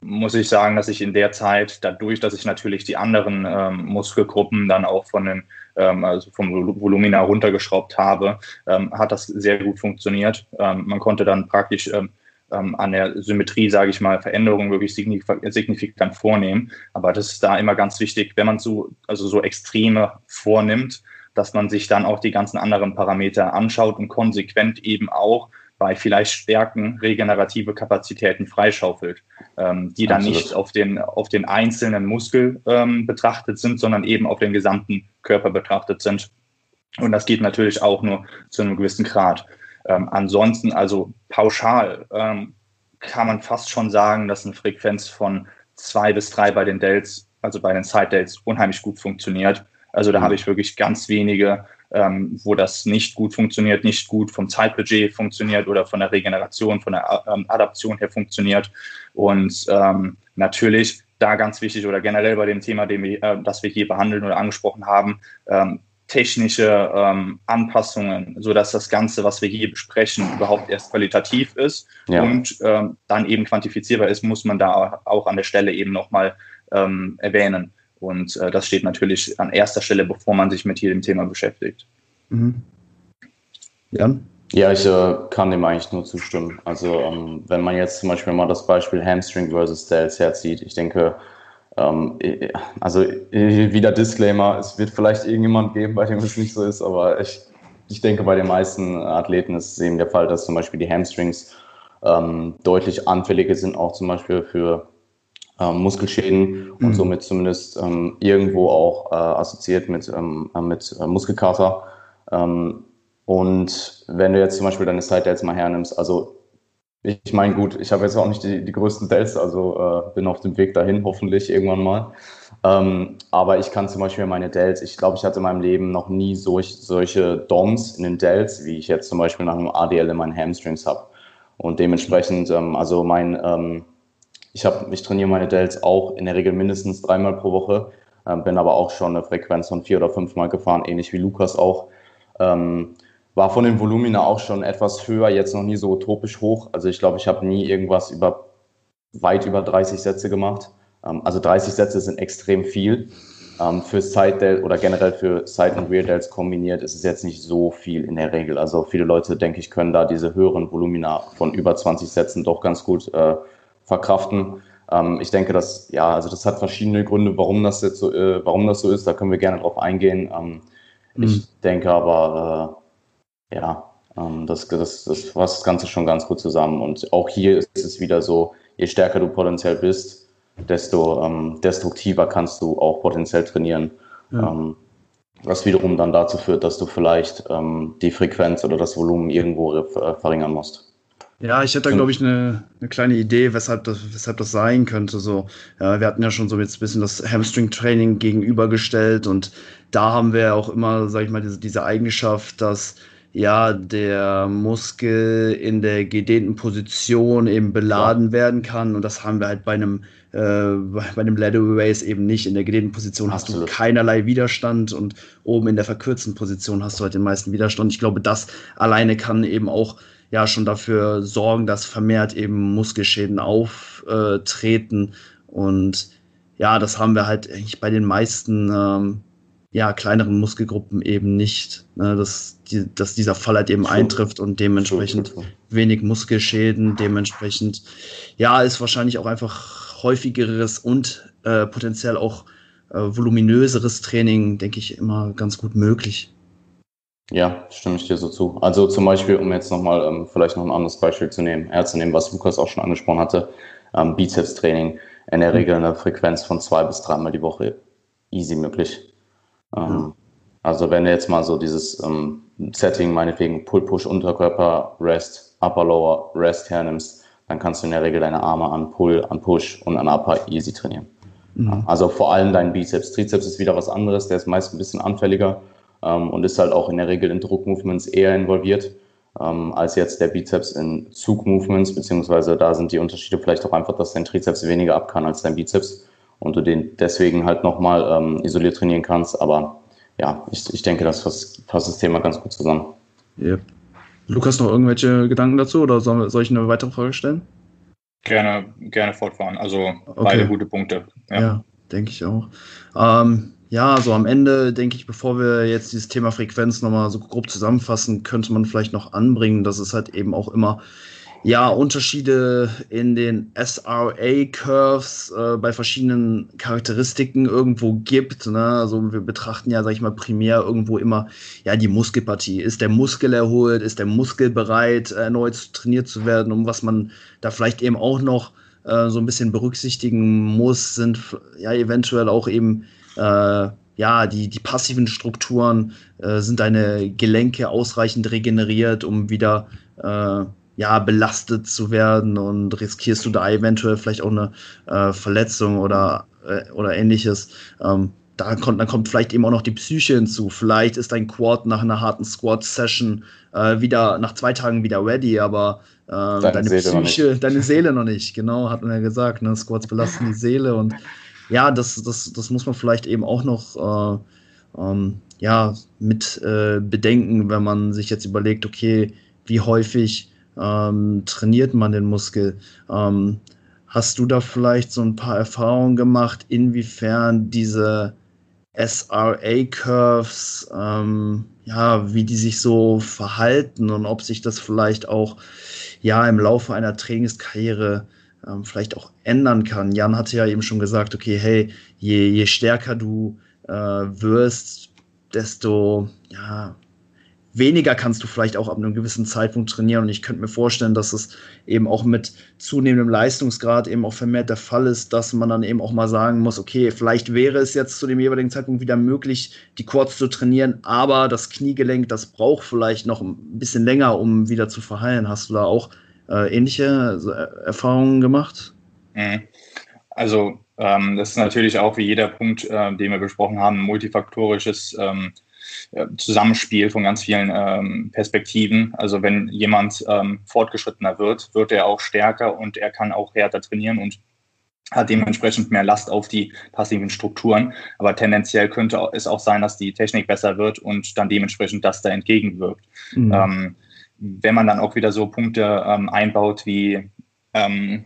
muss ich sagen, dass ich in der Zeit, dadurch, dass ich natürlich die anderen ähm, Muskelgruppen dann auch von den, ähm, also vom Volumina runtergeschraubt habe, ähm, hat das sehr gut funktioniert. Ähm, man konnte dann praktisch ähm, ähm, an der Symmetrie, sage ich mal, Veränderungen wirklich signifikant, vornehmen. Aber das ist da immer ganz wichtig, wenn man so, also so Extreme vornimmt, dass man sich dann auch die ganzen anderen Parameter anschaut und konsequent eben auch bei vielleicht Stärken regenerative Kapazitäten freischaufelt, ähm, die dann Absolut. nicht auf den, auf den einzelnen Muskel ähm, betrachtet sind, sondern eben auf den gesamten Körper betrachtet sind. Und das geht natürlich auch nur zu einem gewissen Grad. Ähm, ansonsten, also pauschal, ähm, kann man fast schon sagen, dass eine Frequenz von zwei bis drei bei den Delts, also bei den Side Delts, unheimlich gut funktioniert. Also da mhm. habe ich wirklich ganz wenige ähm, wo das nicht gut funktioniert, nicht gut vom Zeitbudget funktioniert oder von der Regeneration, von der ähm, Adaption her funktioniert. Und ähm, natürlich da ganz wichtig oder generell bei dem Thema, den wir, äh, das wir hier behandeln oder angesprochen haben, ähm, technische ähm, Anpassungen, so dass das Ganze, was wir hier besprechen, überhaupt erst qualitativ ist ja. und ähm, dann eben quantifizierbar ist, muss man da auch an der Stelle eben nochmal ähm, erwähnen. Und äh, das steht natürlich an erster Stelle, bevor man sich mit jedem Thema beschäftigt. Mhm. Jan? Ja, ich äh, kann dem eigentlich nur zustimmen. Also ähm, wenn man jetzt zum Beispiel mal das Beispiel Hamstring versus Dells herzieht, ich denke, ähm, also wieder Disclaimer, es wird vielleicht irgendjemand geben, bei dem es nicht so ist, aber ich, ich denke, bei den meisten Athleten ist es eben der Fall, dass zum Beispiel die Hamstrings ähm, deutlich anfälliger sind, auch zum Beispiel für ähm, Muskelschäden und mhm. somit zumindest ähm, irgendwo auch äh, assoziiert mit, ähm, äh, mit äh, Muskelkater. Ähm, und wenn du jetzt zum Beispiel deine Side Delts mal hernimmst, also ich meine, gut, ich habe jetzt auch nicht die, die größten Delts, also äh, bin auf dem Weg dahin, hoffentlich irgendwann mal. Ähm, aber ich kann zum Beispiel meine Delts, ich glaube, ich hatte in meinem Leben noch nie solch, solche DOMs in den Delts, wie ich jetzt zum Beispiel nach einem ADL in meinen Hamstrings habe. Und dementsprechend, ähm, also mein, ähm, ich, hab, ich trainiere meine Delts auch in der Regel mindestens dreimal pro Woche, äh, bin aber auch schon eine Frequenz von vier oder fünfmal gefahren, ähnlich wie Lukas auch. Ähm, war von den Volumina auch schon etwas höher, jetzt noch nie so utopisch hoch. Also ich glaube, ich habe nie irgendwas über weit über 30 Sätze gemacht. Ähm, also 30 Sätze sind extrem viel. Ähm, für Side Delt oder generell für Side und Rear Delts kombiniert ist es jetzt nicht so viel in der Regel. Also viele Leute, denke ich, können da diese höheren Volumina von über 20 Sätzen doch ganz gut äh, verkraften. Ähm, ich denke, dass, ja, also das hat verschiedene Gründe, warum das jetzt so, äh, warum das so ist. Da können wir gerne drauf eingehen. Ähm, mhm. Ich denke aber, äh, ja, ähm, das, das, das fasst das Ganze schon ganz gut zusammen. Und auch hier ist es wieder so, je stärker du potenziell bist, desto ähm, destruktiver kannst du auch potenziell trainieren. Ja. Ähm, was wiederum dann dazu führt, dass du vielleicht ähm, die Frequenz oder das Volumen irgendwo äh, verringern musst. Ja, ich hätte da, glaube ich, eine, eine kleine Idee, weshalb das, weshalb das sein könnte. So, ja, wir hatten ja schon so jetzt ein bisschen das Hamstring-Training gegenübergestellt und da haben wir auch immer, sag ich mal, diese, diese Eigenschaft, dass ja der Muskel in der gedehnten Position eben beladen ja. werden kann und das haben wir halt bei einem äh, bei einem Lateral Race eben nicht. In der gedehnten Position Absolut. hast du keinerlei Widerstand und oben in der verkürzten Position hast du halt den meisten Widerstand. Ich glaube, das alleine kann eben auch ja schon dafür sorgen, dass vermehrt eben Muskelschäden auftreten. Und ja, das haben wir halt eigentlich bei den meisten ähm, ja, kleineren Muskelgruppen eben nicht. Ne? Dass, die, dass dieser Fall halt eben eintrifft und dementsprechend wenig Muskelschäden, dementsprechend, ja, ist wahrscheinlich auch einfach häufigeres und äh, potenziell auch äh, voluminöseres Training, denke ich, immer ganz gut möglich. Ja, stimme ich dir so zu. Also zum Beispiel, um jetzt nochmal ähm, vielleicht noch ein anderes Beispiel zu nehmen, herzunehmen, was Lukas auch schon angesprochen hatte, ähm, Bizeps-Training, in der mhm. Regel eine Frequenz von zwei bis dreimal die Woche easy möglich. Ähm, mhm. Also wenn du jetzt mal so dieses ähm, Setting, meinetwegen Pull-Push, Unterkörper, Rest, Upper-Lower, Rest hernimmst, dann kannst du in der Regel deine Arme an Pull, an Push und an Upper easy trainieren. Mhm. Also vor allem dein Bizeps. Trizeps ist wieder was anderes, der ist meist ein bisschen anfälliger ähm, und ist halt auch in der Regel in Druckmovements eher involviert ähm, als jetzt der Bizeps in Zugmovements, beziehungsweise da sind die Unterschiede vielleicht auch einfach, dass dein Trizeps weniger ab kann als dein Bizeps und du den deswegen halt nochmal ähm, isoliert trainieren kannst. Aber ja, ich, ich denke, das fasst, fasst das Thema ganz gut zusammen. Yep. Lukas, noch irgendwelche Gedanken dazu oder soll, soll ich eine weitere Frage stellen? Gerne, gerne fortfahren. Also okay. beide gute Punkte. Ja, ja denke ich auch. Ähm, ja, so am Ende denke ich, bevor wir jetzt dieses Thema Frequenz nochmal so grob zusammenfassen, könnte man vielleicht noch anbringen, dass es halt eben auch immer ja, Unterschiede in den SRA-Curves äh, bei verschiedenen Charakteristiken irgendwo gibt. Ne? Also wir betrachten ja, sag ich mal, primär irgendwo immer ja die Muskelpartie. Ist der Muskel erholt? Ist der Muskel bereit, erneut trainiert zu werden? Um was man da vielleicht eben auch noch äh, so ein bisschen berücksichtigen muss, sind ja eventuell auch eben äh, ja, die, die passiven Strukturen, äh, sind deine Gelenke ausreichend regeneriert, um wieder äh, ja, belastet zu werden und riskierst du da eventuell vielleicht auch eine äh, Verletzung oder, äh, oder ähnliches. Ähm, da kommt, dann kommt vielleicht eben auch noch die Psyche hinzu. Vielleicht ist dein Quad nach einer harten Squat-Session äh, wieder nach zwei Tagen wieder ready, aber äh, deine, deine Psyche, deine Seele noch nicht. Genau, hat man ja gesagt. Ne? Squats belasten die Seele und <laughs> ja, das, das, das muss man vielleicht eben auch noch äh, ähm, ja, mit äh, bedenken, wenn man sich jetzt überlegt, okay, wie häufig ähm, trainiert man den Muskel. Ähm, hast du da vielleicht so ein paar Erfahrungen gemacht, inwiefern diese SRA-Curves, ähm, ja, wie die sich so verhalten und ob sich das vielleicht auch ja im Laufe einer Trainingskarriere ähm, vielleicht auch ändern kann. Jan hatte ja eben schon gesagt, okay, hey, je, je stärker du äh, wirst, desto ja, weniger kannst du vielleicht auch ab einem gewissen Zeitpunkt trainieren. Und ich könnte mir vorstellen, dass es eben auch mit zunehmendem Leistungsgrad eben auch vermehrt der Fall ist, dass man dann eben auch mal sagen muss, okay, vielleicht wäre es jetzt zu dem jeweiligen Zeitpunkt wieder möglich, die Quads zu trainieren, aber das Kniegelenk, das braucht vielleicht noch ein bisschen länger, um wieder zu verheilen. Hast du da auch äh, ähnliche äh, Erfahrungen gemacht? Mhm. Also ähm, das ist natürlich auch wie jeder Punkt, äh, den wir besprochen haben, multifaktorisches ähm, äh, Zusammenspiel von ganz vielen ähm, Perspektiven. Also wenn jemand ähm, fortgeschrittener wird, wird er auch stärker und er kann auch härter trainieren und hat dementsprechend mehr Last auf die passiven Strukturen. Aber tendenziell könnte es auch sein, dass die Technik besser wird und dann dementsprechend das da entgegenwirkt. Mhm. Ähm, wenn man dann auch wieder so Punkte ähm, einbaut wie ähm,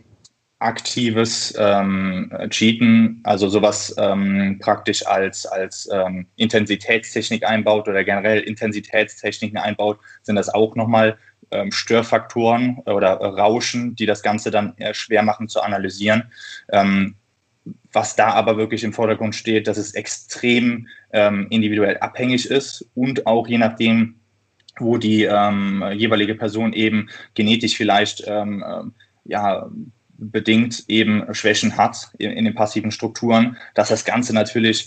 aktives ähm, Cheaten, also sowas ähm, praktisch als, als ähm, Intensitätstechnik einbaut oder generell Intensitätstechniken einbaut, sind das auch nochmal ähm, Störfaktoren oder Rauschen, die das Ganze dann eher schwer machen zu analysieren. Was da aber wirklich im Vordergrund steht, dass es extrem individuell abhängig ist und auch je nachdem, wo die ähm, jeweilige Person eben genetisch vielleicht ähm, ähm ja, bedingt eben Schwächen hat in, in, den passiven Strukturen, dass das Ganze natürlich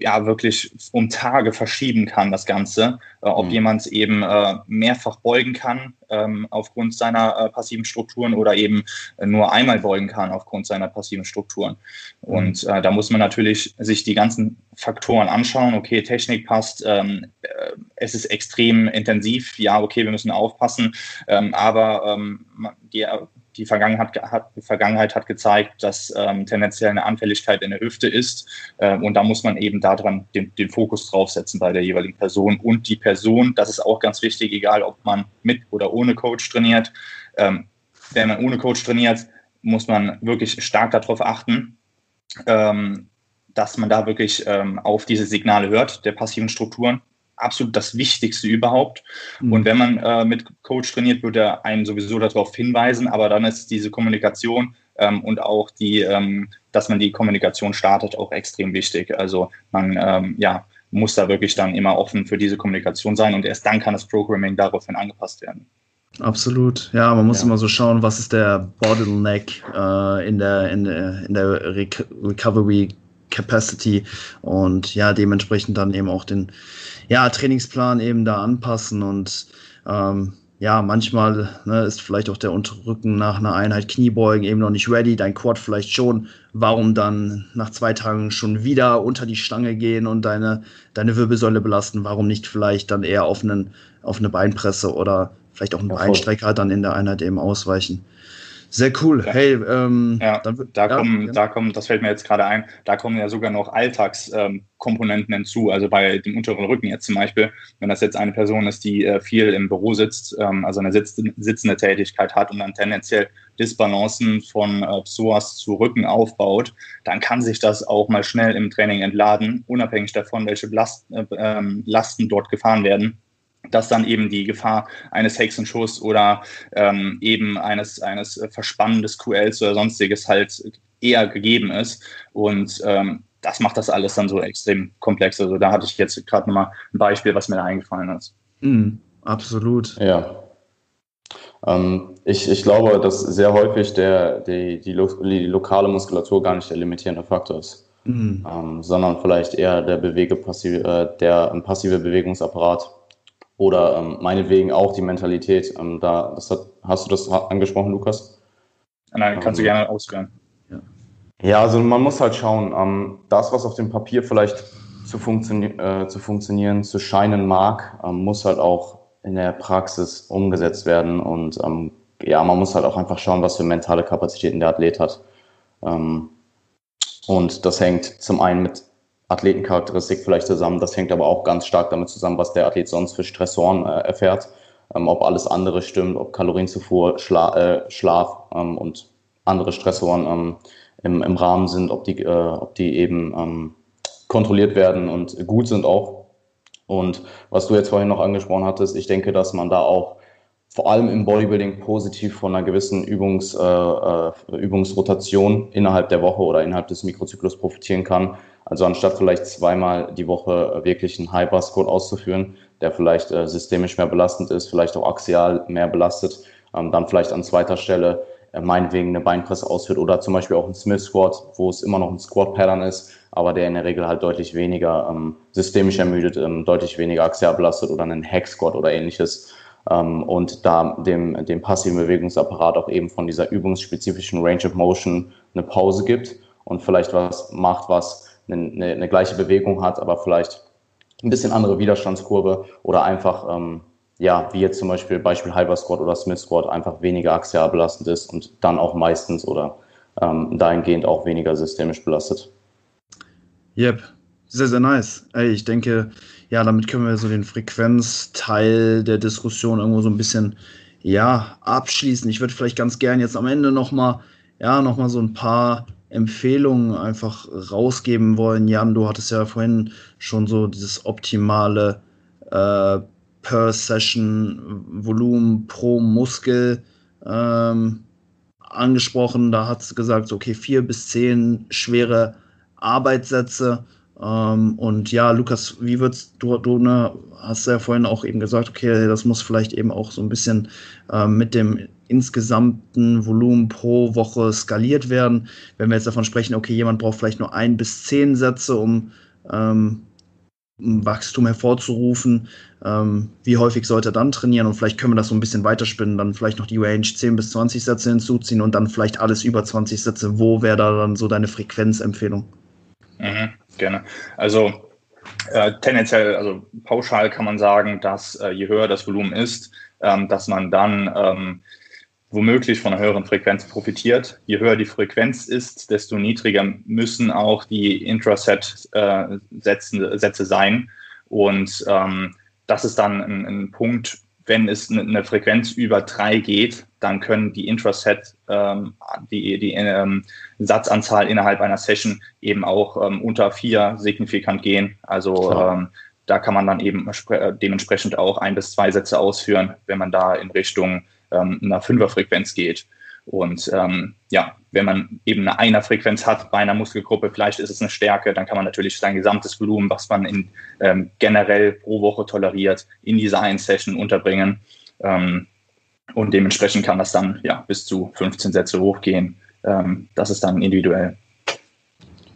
ja wirklich um Tage verschieben kann, das Ganze. Äh, ob mhm. jemand eben äh, mehrfach beugen kann ähm, aufgrund seiner äh, passiven Strukturen oder eben nur einmal beugen kann aufgrund seiner passiven Strukturen. Mhm. Und äh, da muss man natürlich sich die ganzen Faktoren anschauen. Okay, Technik passt, ähm, äh, es ist extrem intensiv. Ja, okay, wir müssen aufpassen. Ähm, aber ähm, die die Vergangenheit hat, Vergangenheit hat gezeigt, dass ähm, tendenziell eine Anfälligkeit in der Hüfte ist. Äh, und da muss man eben daran den, den Fokus draufsetzen bei der jeweiligen Person. Und die Person, das ist auch ganz wichtig, egal ob man mit oder ohne Coach trainiert. Ähm, wenn man ohne Coach trainiert, muss man wirklich stark darauf achten, ähm, dass man da wirklich ähm, auf diese Signale hört, der passiven Strukturen absolut das Wichtigste überhaupt. Mhm. Und wenn man äh, mit Coach trainiert, wird er einen sowieso darauf hinweisen, aber dann ist diese Kommunikation ähm, und auch die, ähm, dass man die Kommunikation startet, auch extrem wichtig. Also man ähm, ja, muss da wirklich dann immer offen für diese Kommunikation sein und erst dann kann das Programming daraufhin angepasst werden. Absolut. Ja, man muss ja. immer so schauen, was ist der Bottleneck äh, in der, in der, in der Recovery Capacity und ja, dementsprechend dann eben auch den ja, Trainingsplan eben da anpassen und ähm, ja, manchmal ne, ist vielleicht auch der Unterrücken nach einer Einheit Kniebeugen eben noch nicht ready, dein Quad vielleicht schon. Warum dann nach zwei Tagen schon wieder unter die Stange gehen und deine, deine Wirbelsäule belasten? Warum nicht vielleicht dann eher auf, einen, auf eine Beinpresse oder vielleicht auch einen ja, Beinstrecker dann in der Einheit eben ausweichen? Sehr cool. Ja. Hey, ähm, ja, dann, da, kommen, ja. da kommen, das fällt mir jetzt gerade ein, da kommen ja sogar noch Alltagskomponenten ähm, hinzu. Also bei dem unteren Rücken jetzt zum Beispiel, wenn das jetzt eine Person ist, die äh, viel im Büro sitzt, ähm, also eine sitz sitzende Tätigkeit hat und dann tendenziell Disbalancen von äh, Psoas zu Rücken aufbaut, dann kann sich das auch mal schnell im Training entladen, unabhängig davon, welche Last, äh, ähm, Lasten dort gefahren werden dass dann eben die Gefahr eines Hexenschuss oder ähm, eben eines, eines Verspannen des QLs oder sonstiges halt eher gegeben ist. Und ähm, das macht das alles dann so extrem komplex. Also da hatte ich jetzt gerade nochmal ein Beispiel, was mir da eingefallen ist. Mm, absolut. Ja. Ähm, ich, ich glaube, dass sehr häufig der, die, die, lo die lokale Muskulatur gar nicht der limitierende Faktor ist. Mm. Ähm, sondern vielleicht eher der, Bewege -passive, äh, der passive Bewegungsapparat oder ähm, meinetwegen auch die Mentalität. Ähm, da, das hat, hast du das angesprochen, Lukas? Nein, kannst du ähm, gerne ausführen. Ja. ja, also man muss halt schauen, ähm, das, was auf dem Papier vielleicht zu, funktio äh, zu funktionieren, zu scheinen mag, ähm, muss halt auch in der Praxis umgesetzt werden. Und ja, man muss halt auch einfach schauen, was für mentale Kapazitäten der Athlet hat. Und das hängt zum einen mit Athletencharakteristik vielleicht zusammen. Das hängt aber auch ganz stark damit zusammen, was der Athlet sonst für Stressoren äh, erfährt. Ähm, ob alles andere stimmt, ob Kalorienzufuhr, Schla äh, Schlaf ähm, und andere Stressoren ähm, im, im, Rahmen sind, ob die, äh, ob die eben ähm, kontrolliert werden und gut sind auch. Und was du jetzt vorhin noch angesprochen hattest, ich denke, dass man da auch vor allem im Bodybuilding positiv von einer gewissen Übungs, äh, äh Übungsrotation innerhalb der Woche oder innerhalb des Mikrozyklus profitieren kann, also anstatt vielleicht zweimal die Woche wirklich einen High-Bar-Squat auszuführen, der vielleicht äh, systemisch mehr belastend ist, vielleicht auch axial mehr belastet, ähm, dann vielleicht an zweiter Stelle äh, meinetwegen eine Beinpresse ausführt oder zum Beispiel auch ein Smith Squat, wo es immer noch ein Squat-Pattern ist, aber der in der Regel halt deutlich weniger ähm, systemisch ermüdet, ähm, deutlich weniger axial belastet oder einen Hack Squat oder ähnliches. Ähm, und da dem, dem passiven Bewegungsapparat auch eben von dieser übungsspezifischen Range of Motion eine Pause gibt und vielleicht was macht, was eine, eine, gleiche Bewegung hat, aber vielleicht ein bisschen andere Widerstandskurve oder einfach, ähm, ja, wie jetzt zum Beispiel Beispiel Hyper Squat oder Smith Squat, einfach weniger axial belastend ist und dann auch meistens oder ähm, dahingehend auch weniger systemisch belastet. Yep, sehr, sehr nice. Ey, ich denke, ja, damit können wir so den Frequenzteil der Diskussion irgendwo so ein bisschen, ja, abschließen. Ich würde vielleicht ganz gern jetzt am Ende nochmal, ja, nochmal so ein paar Empfehlungen einfach rausgeben wollen. Jan, du hattest ja vorhin schon so dieses optimale äh, per Session Volumen pro Muskel ähm, angesprochen. Da hat es gesagt, okay, vier bis zehn schwere Arbeitssätze. Ähm, und ja, Lukas, wie würdest du, du ne, hast ja vorhin auch eben gesagt, okay, das muss vielleicht eben auch so ein bisschen äh, mit dem insgesamten Volumen pro Woche skaliert werden. Wenn wir jetzt davon sprechen, okay, jemand braucht vielleicht nur ein bis zehn Sätze, um, ähm, um Wachstum hervorzurufen, ähm, wie häufig sollte er dann trainieren und vielleicht können wir das so ein bisschen weiterspinnen, dann vielleicht noch die Range 10 bis 20 Sätze hinzuziehen und dann vielleicht alles über 20 Sätze. Wo wäre da dann so deine Frequenzempfehlung? Mhm, gerne. Also äh, tendenziell, also pauschal kann man sagen, dass äh, je höher das Volumen ist, ähm, dass man dann ähm, womöglich von einer höheren Frequenz profitiert. Je höher die Frequenz ist, desto niedriger müssen auch die Intraset-Sätze äh, sein. Und ähm, das ist dann ein, ein, Punkt, wenn es eine Frequenz über drei geht, dann können die Intraset, ähm, die, die ähm, Satzanzahl innerhalb einer Session eben auch ähm, unter vier signifikant gehen. Also ähm, da kann man dann eben dementsprechend auch ein bis zwei Sätze ausführen, wenn man da in Richtung ähm, einer Fünferfrequenz geht. Und ähm, ja, wenn man eben eine Einer-Frequenz hat bei einer Muskelgruppe, vielleicht ist es eine Stärke, dann kann man natürlich sein gesamtes Volumen, was man in, ähm, generell pro Woche toleriert, in diese einen Session unterbringen. Ähm, und dementsprechend kann das dann ja bis zu 15 Sätze hochgehen. Ähm, das ist dann individuell.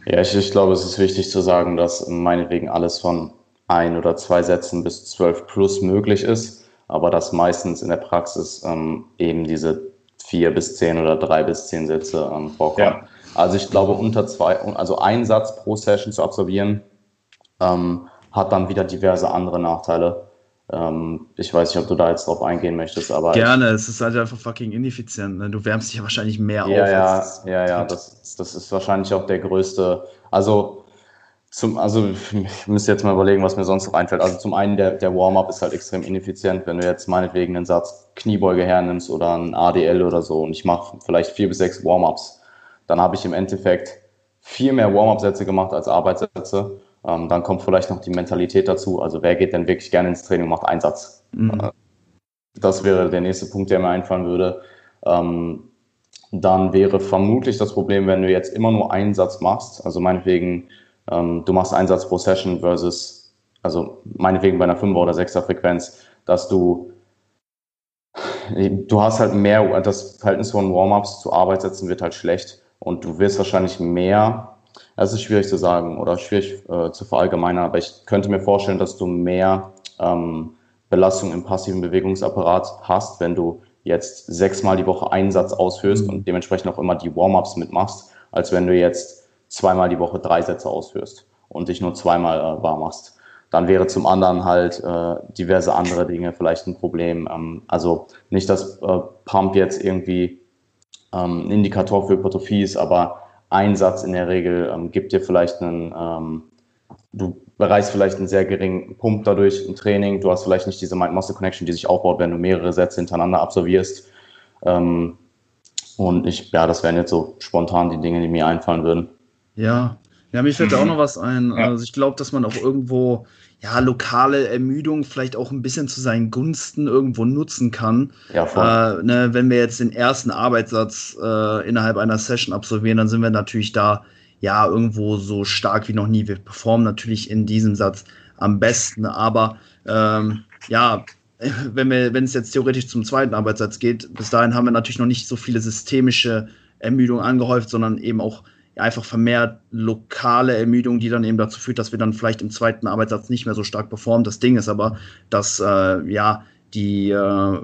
Ja, ich, ich glaube, es ist wichtig zu sagen, dass meinetwegen alles von ein oder zwei Sätzen bis zwölf plus möglich ist. Aber dass meistens in der Praxis ähm, eben diese vier bis zehn oder drei bis zehn Sätze ähm, vorkommen. Ja. Also ich glaube, unter zwei, also ein Satz pro Session zu absolvieren, ähm, hat dann wieder diverse andere Nachteile. Ähm, ich weiß nicht, ob du da jetzt drauf eingehen möchtest, aber. Gerne, es ist halt einfach fucking ineffizient. Ne? Du wärmst dich ja wahrscheinlich mehr ja, auf. Ja, ja, ja, das, das ist wahrscheinlich auch der größte. Also, zum, also ich müsste jetzt mal überlegen, was mir sonst noch einfällt. Also zum einen, der, der Warm-up ist halt extrem ineffizient, wenn du jetzt meinetwegen einen Satz Kniebeuge hernimmst oder ein ADL oder so und ich mache vielleicht vier bis sechs Warm-ups, dann habe ich im Endeffekt viel mehr Warm-up-Sätze gemacht als Arbeitssätze ähm, dann kommt vielleicht noch die Mentalität dazu. Also wer geht denn wirklich gerne ins Training und macht Einsatz? Mhm. Äh, das wäre der nächste Punkt, der mir einfallen würde. Ähm, dann wäre vermutlich das Problem, wenn du jetzt immer nur einen Satz machst, also meinetwegen, ähm, du machst einen Satz pro Session versus, also meinetwegen bei einer 5er oder 6er Frequenz, dass du du hast halt mehr, das Verhältnis von Warm-ups zu Arbeitssätzen wird halt schlecht und du wirst wahrscheinlich mehr das ist schwierig zu sagen oder schwierig äh, zu verallgemeinern, aber ich könnte mir vorstellen, dass du mehr ähm, Belastung im passiven Bewegungsapparat hast, wenn du jetzt sechsmal die Woche einen Satz ausführst mhm. und dementsprechend auch immer die Warm-ups mitmachst, als wenn du jetzt zweimal die Woche drei Sätze ausführst und dich nur zweimal äh, warm machst. Dann wäre zum anderen halt äh, diverse andere Dinge vielleicht ein Problem. Ähm, also nicht, dass äh, Pump jetzt irgendwie ähm, ein Indikator für Hypertrophie ist, aber Einsatz in der Regel ähm, gibt dir vielleicht einen, ähm, du bereichst vielleicht einen sehr geringen Pump dadurch im Training. Du hast vielleicht nicht diese Mind-Muscle-Connection, die sich aufbaut, wenn du mehrere Sätze hintereinander absolvierst. Ähm, und ich, ja, das wären jetzt so spontan die Dinge, die mir einfallen würden. Ja, ja, mir fällt mhm. da auch noch was ein. Ja. Also ich glaube, dass man auch irgendwo ja, lokale Ermüdung vielleicht auch ein bisschen zu seinen Gunsten irgendwo nutzen kann. Ja, voll. Äh, ne, wenn wir jetzt den ersten Arbeitssatz äh, innerhalb einer Session absolvieren, dann sind wir natürlich da ja irgendwo so stark wie noch nie. Wir performen natürlich in diesem Satz am besten, aber ähm, ja, <laughs> wenn wir, wenn es jetzt theoretisch zum zweiten Arbeitssatz geht, bis dahin haben wir natürlich noch nicht so viele systemische Ermüdungen angehäuft, sondern eben auch einfach vermehrt lokale Ermüdung, die dann eben dazu führt, dass wir dann vielleicht im zweiten Arbeitssatz nicht mehr so stark performen. Das Ding ist aber, dass äh, ja die äh,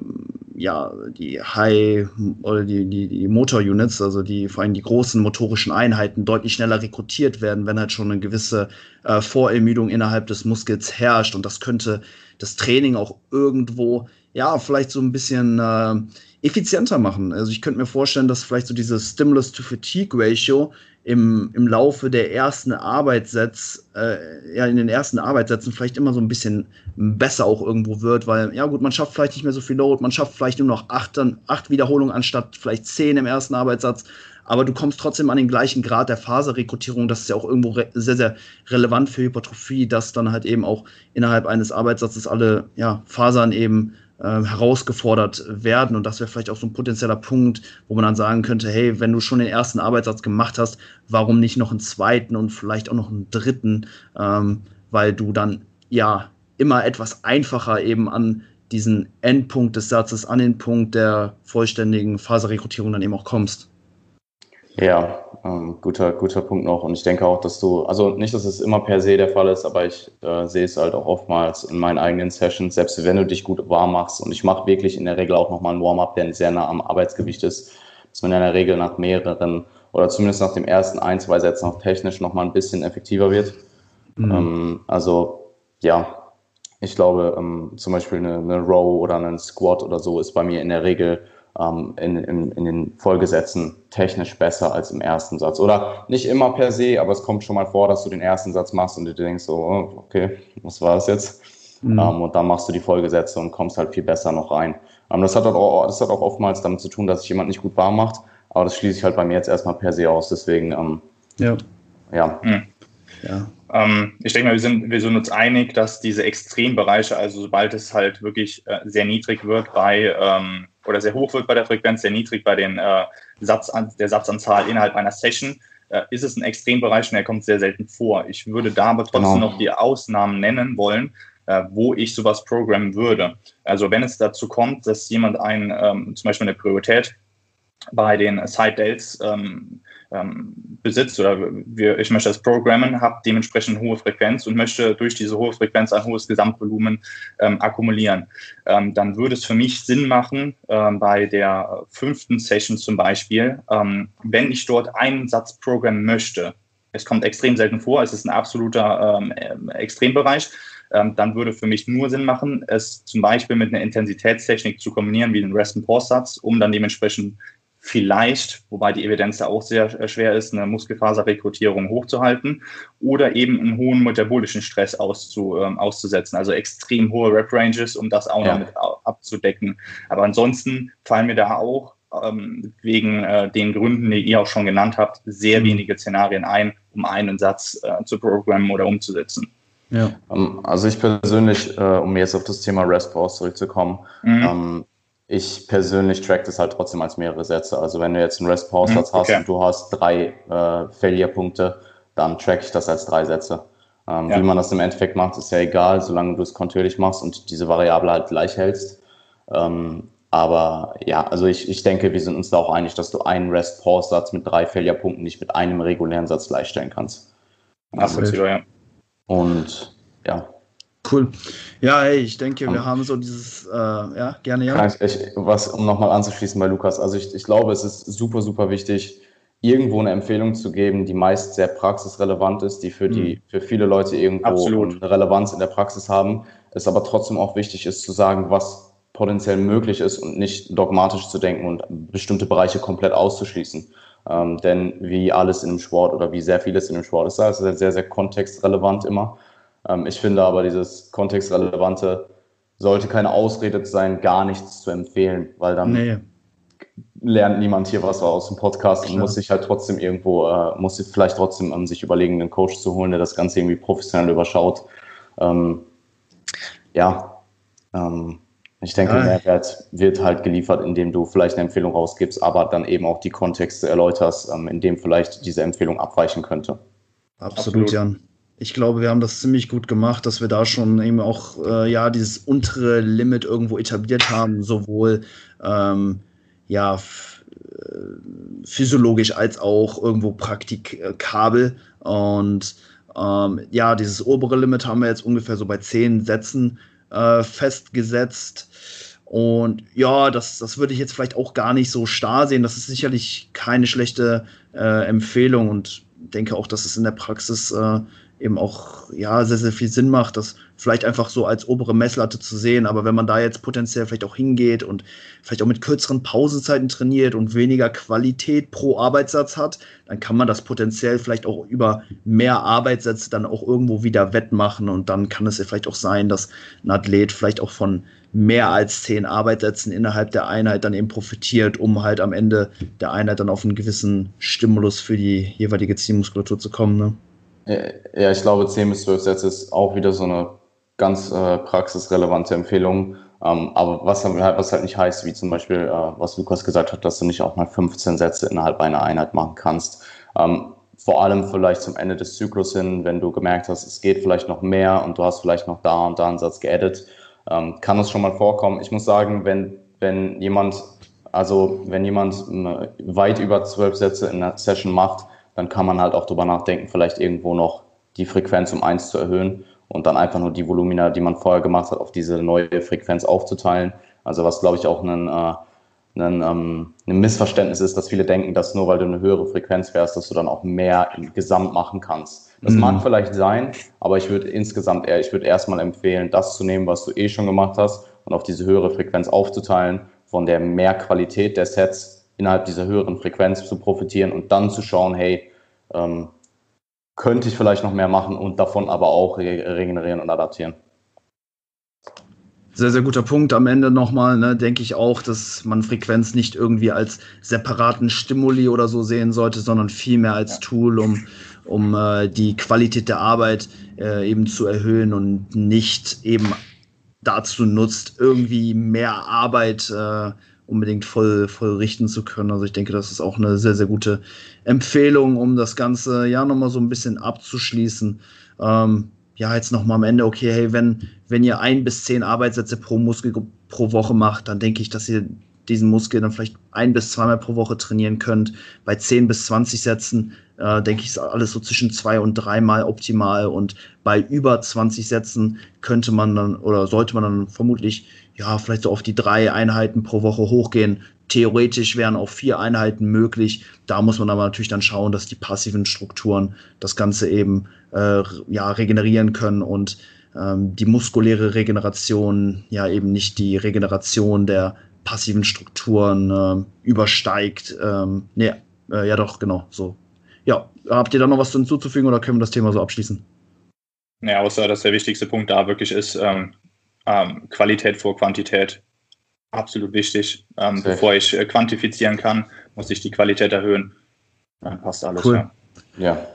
ja die High oder die, die, die Motor-Units, also die vor allem die großen motorischen Einheiten, deutlich schneller rekrutiert werden, wenn halt schon eine gewisse äh, Vorermüdung innerhalb des Muskels herrscht. Und das könnte das Training auch irgendwo ja vielleicht so ein bisschen äh, effizienter machen. Also ich könnte mir vorstellen, dass vielleicht so dieses Stimulus-to-Fatigue-Ratio im, im Laufe der ersten Arbeitssätze, äh, ja, in den ersten Arbeitssätzen vielleicht immer so ein bisschen besser auch irgendwo wird, weil, ja gut, man schafft vielleicht nicht mehr so viel Load, man schafft vielleicht nur noch acht, acht Wiederholungen anstatt vielleicht zehn im ersten Arbeitssatz, aber du kommst trotzdem an den gleichen Grad der Faserrekrutierung. Das ist ja auch irgendwo sehr, sehr relevant für Hypertrophie, dass dann halt eben auch innerhalb eines Arbeitssatzes alle ja, Fasern eben äh, herausgefordert werden. Und das wäre vielleicht auch so ein potenzieller Punkt, wo man dann sagen könnte, hey, wenn du schon den ersten Arbeitssatz gemacht hast, warum nicht noch einen zweiten und vielleicht auch noch einen dritten, ähm, weil du dann ja immer etwas einfacher eben an diesen Endpunkt des Satzes, an den Punkt der vollständigen Faserrekrutierung dann eben auch kommst. Ja, ähm, guter, guter Punkt noch. Und ich denke auch, dass du, also nicht, dass es immer per se der Fall ist, aber ich äh, sehe es halt auch oftmals in meinen eigenen Sessions, selbst wenn du dich gut warm machst. Und ich mache wirklich in der Regel auch nochmal einen Warm-up, der sehr nah am Arbeitsgewicht ist, dass man in der Regel nach mehreren oder zumindest nach dem ersten ein, zwei Sätzen auch technisch nochmal ein bisschen effektiver wird. Mhm. Ähm, also ja, ich glaube, ähm, zum Beispiel eine, eine Row oder einen Squat oder so ist bei mir in der Regel ähm, in, in, in den Folgesätzen technisch besser als im ersten Satz. Oder nicht immer per se, aber es kommt schon mal vor, dass du den ersten Satz machst und du denkst so, oh, okay, was war das jetzt? Mhm. Ähm, und dann machst du die Folgesätze und kommst halt viel besser noch rein. Ähm, das, hat auch, das hat auch oftmals damit zu tun, dass sich jemand nicht gut warm macht, aber das schließe ich halt bei mir jetzt erstmal per se aus. Deswegen, ähm, ja. Ja. Mhm. ja. Ähm, ich denke mal, wir sind, wir sind uns einig, dass diese Extrembereiche, also sobald es halt wirklich äh, sehr niedrig wird bei ähm, oder sehr hoch wird bei der Frequenz, sehr niedrig bei den äh, Satz, der Satzanzahl innerhalb einer Session, äh, ist es ein Extrembereich und er kommt sehr selten vor. Ich würde da aber trotzdem genau. noch die Ausnahmen nennen wollen, äh, wo ich sowas programmen würde. Also wenn es dazu kommt, dass jemand ein, ähm, zum Beispiel eine Priorität bei den Side Delts ähm, ähm, besitzt oder wir, ich möchte das programmen, habe dementsprechend hohe Frequenz und möchte durch diese hohe Frequenz ein hohes Gesamtvolumen ähm, akkumulieren. Ähm, dann würde es für mich Sinn machen, ähm, bei der fünften Session zum Beispiel, ähm, wenn ich dort einen Satz programmen möchte, es kommt extrem selten vor, es ist ein absoluter ähm, Extrembereich, dann würde für mich nur Sinn machen, es zum Beispiel mit einer Intensitätstechnik zu kombinieren, wie den Rest-and-Pause-Satz, um dann dementsprechend vielleicht, wobei die Evidenz da auch sehr schwer ist, eine Muskelfaserrekrutierung hochzuhalten oder eben einen hohen metabolischen Stress auszu, ähm, auszusetzen, also extrem hohe Rep-Ranges, um das auch ja. noch mit abzudecken. Aber ansonsten fallen mir da auch ähm, wegen äh, den Gründen, die ihr auch schon genannt habt, sehr mhm. wenige Szenarien ein, um einen Satz äh, zu programmen oder umzusetzen. Ja. Ähm, also ich persönlich, äh, um jetzt auf das Thema Rest Pause zurückzukommen, mhm. ähm, ich persönlich track das halt trotzdem als mehrere Sätze. Also wenn du jetzt einen Rest-Pause-Satz mhm, okay. hast und du hast drei äh, Failure-Punkte, dann track ich das als drei Sätze. Ähm, ja. Wie man das im Endeffekt macht, ist ja egal, solange du es kontinuierlich machst und diese Variable halt gleich hältst. Ähm, aber ja, also ich, ich denke, wir sind uns da auch einig, dass du einen Rest-Pause-Satz mit drei Failure-Punkten nicht mit einem regulären Satz gleichstellen kannst. Absolut, ja. Und ja, Cool. Ja, hey, ich denke, wir haben so dieses, äh, ja, gerne, ja. Ich, ich, was, um nochmal anzuschließen bei Lukas, also ich, ich glaube, es ist super, super wichtig, irgendwo eine Empfehlung zu geben, die meist sehr praxisrelevant ist, die für, die, mhm. für viele Leute irgendwo Absolut. eine Relevanz in der Praxis haben, es aber trotzdem auch wichtig ist zu sagen, was potenziell möglich ist und nicht dogmatisch zu denken und bestimmte Bereiche komplett auszuschließen. Ähm, denn wie alles in dem Sport oder wie sehr vieles in dem Sport ist, ist es sehr, sehr kontextrelevant immer. Ähm, ich finde aber, dieses Kontextrelevante sollte keine Ausrede sein, gar nichts zu empfehlen, weil dann nee. lernt niemand hier was aus dem Podcast Klar. und muss sich halt trotzdem irgendwo, äh, muss sich vielleicht trotzdem an sich überlegen, einen Coach zu holen, der das Ganze irgendwie professionell überschaut. Ähm, ja, ähm, ich denke, ja. Mehrwert wird halt geliefert, indem du vielleicht eine Empfehlung rausgibst, aber dann eben auch die Kontexte erläuterst, ähm, in dem vielleicht diese Empfehlung abweichen könnte. Absolut, Absolut. Jan ich glaube, wir haben das ziemlich gut gemacht, dass wir da schon eben auch äh, ja dieses untere Limit irgendwo etabliert haben, sowohl ähm, ja äh, physiologisch als auch irgendwo praktikabel. Und ähm, ja, dieses obere Limit haben wir jetzt ungefähr so bei zehn Sätzen äh, festgesetzt. Und ja, das, das würde ich jetzt vielleicht auch gar nicht so starr sehen. Das ist sicherlich keine schlechte äh, Empfehlung und denke auch, dass es in der Praxis äh, eben auch ja sehr, sehr viel Sinn macht, das vielleicht einfach so als obere Messlatte zu sehen. Aber wenn man da jetzt potenziell vielleicht auch hingeht und vielleicht auch mit kürzeren Pausenzeiten trainiert und weniger Qualität pro Arbeitssatz hat, dann kann man das potenziell vielleicht auch über mehr Arbeitssätze dann auch irgendwo wieder wettmachen. Und dann kann es ja vielleicht auch sein, dass ein Athlet vielleicht auch von mehr als zehn Arbeitssätzen innerhalb der Einheit dann eben profitiert, um halt am Ende der Einheit dann auf einen gewissen Stimulus für die jeweilige Zielmuskulatur zu kommen. Ne? Ja, ich glaube, 10 bis 12 Sätze ist auch wieder so eine ganz äh, praxisrelevante Empfehlung. Ähm, aber was, was, halt nicht heißt, wie zum Beispiel, äh, was Lukas gesagt hat, dass du nicht auch mal 15 Sätze innerhalb einer Einheit machen kannst. Ähm, vor allem vielleicht zum Ende des Zyklus hin, wenn du gemerkt hast, es geht vielleicht noch mehr und du hast vielleicht noch da und da einen Satz geedit, ähm, kann es schon mal vorkommen. Ich muss sagen, wenn, wenn jemand, also wenn jemand äh, weit über zwölf Sätze in einer Session macht, dann kann man halt auch drüber nachdenken, vielleicht irgendwo noch die Frequenz um eins zu erhöhen und dann einfach nur die Volumina, die man vorher gemacht hat, auf diese neue Frequenz aufzuteilen. Also was, glaube ich, auch ein, äh, ein, ähm, ein Missverständnis ist, dass viele denken, dass nur weil du eine höhere Frequenz fährst, dass du dann auch mehr im Gesamt machen kannst. Das mhm. mag vielleicht sein, aber ich würde insgesamt eher, ich würde erstmal empfehlen, das zu nehmen, was du eh schon gemacht hast und auf diese höhere Frequenz aufzuteilen, von der Mehrqualität der Sets innerhalb dieser höheren Frequenz zu profitieren und dann zu schauen, hey, ähm, könnte ich vielleicht noch mehr machen und davon aber auch re regenerieren und adaptieren. Sehr, sehr guter Punkt. Am Ende nochmal, ne, denke ich auch, dass man Frequenz nicht irgendwie als separaten Stimuli oder so sehen sollte, sondern vielmehr als ja. Tool, um, um äh, die Qualität der Arbeit äh, eben zu erhöhen und nicht eben dazu nutzt, irgendwie mehr Arbeit äh, unbedingt voll, voll richten zu können. Also ich denke, das ist auch eine sehr, sehr gute Empfehlung, um das Ganze ja nochmal so ein bisschen abzuschließen. Ähm, ja, jetzt nochmal am Ende, okay, hey, wenn, wenn ihr ein bis zehn Arbeitssätze pro Muskel pro Woche macht, dann denke ich, dass ihr diesen Muskel dann vielleicht ein bis zweimal pro Woche trainieren könnt. Bei 10 bis 20 Sätzen, äh, denke ich, ist alles so zwischen zwei und dreimal optimal. Und bei über 20 Sätzen könnte man dann oder sollte man dann vermutlich ja vielleicht so auf die drei Einheiten pro Woche hochgehen. Theoretisch wären auch vier Einheiten möglich. Da muss man aber natürlich dann schauen, dass die passiven Strukturen das Ganze eben äh, ja, regenerieren können und ähm, die muskuläre Regeneration ja eben nicht die Regeneration der passiven Strukturen äh, übersteigt. Ähm, nee, äh, ja doch, genau, so. Ja, habt ihr da noch was hinzuzufügen oder können wir das Thema so abschließen? Ja, außer dass der wichtigste Punkt da wirklich ist, ähm, ähm Qualität vor Quantität absolut wichtig. Ähm, bevor ich äh, quantifizieren kann, muss ich die Qualität erhöhen. Dann passt alles. Cool. Ja. ja,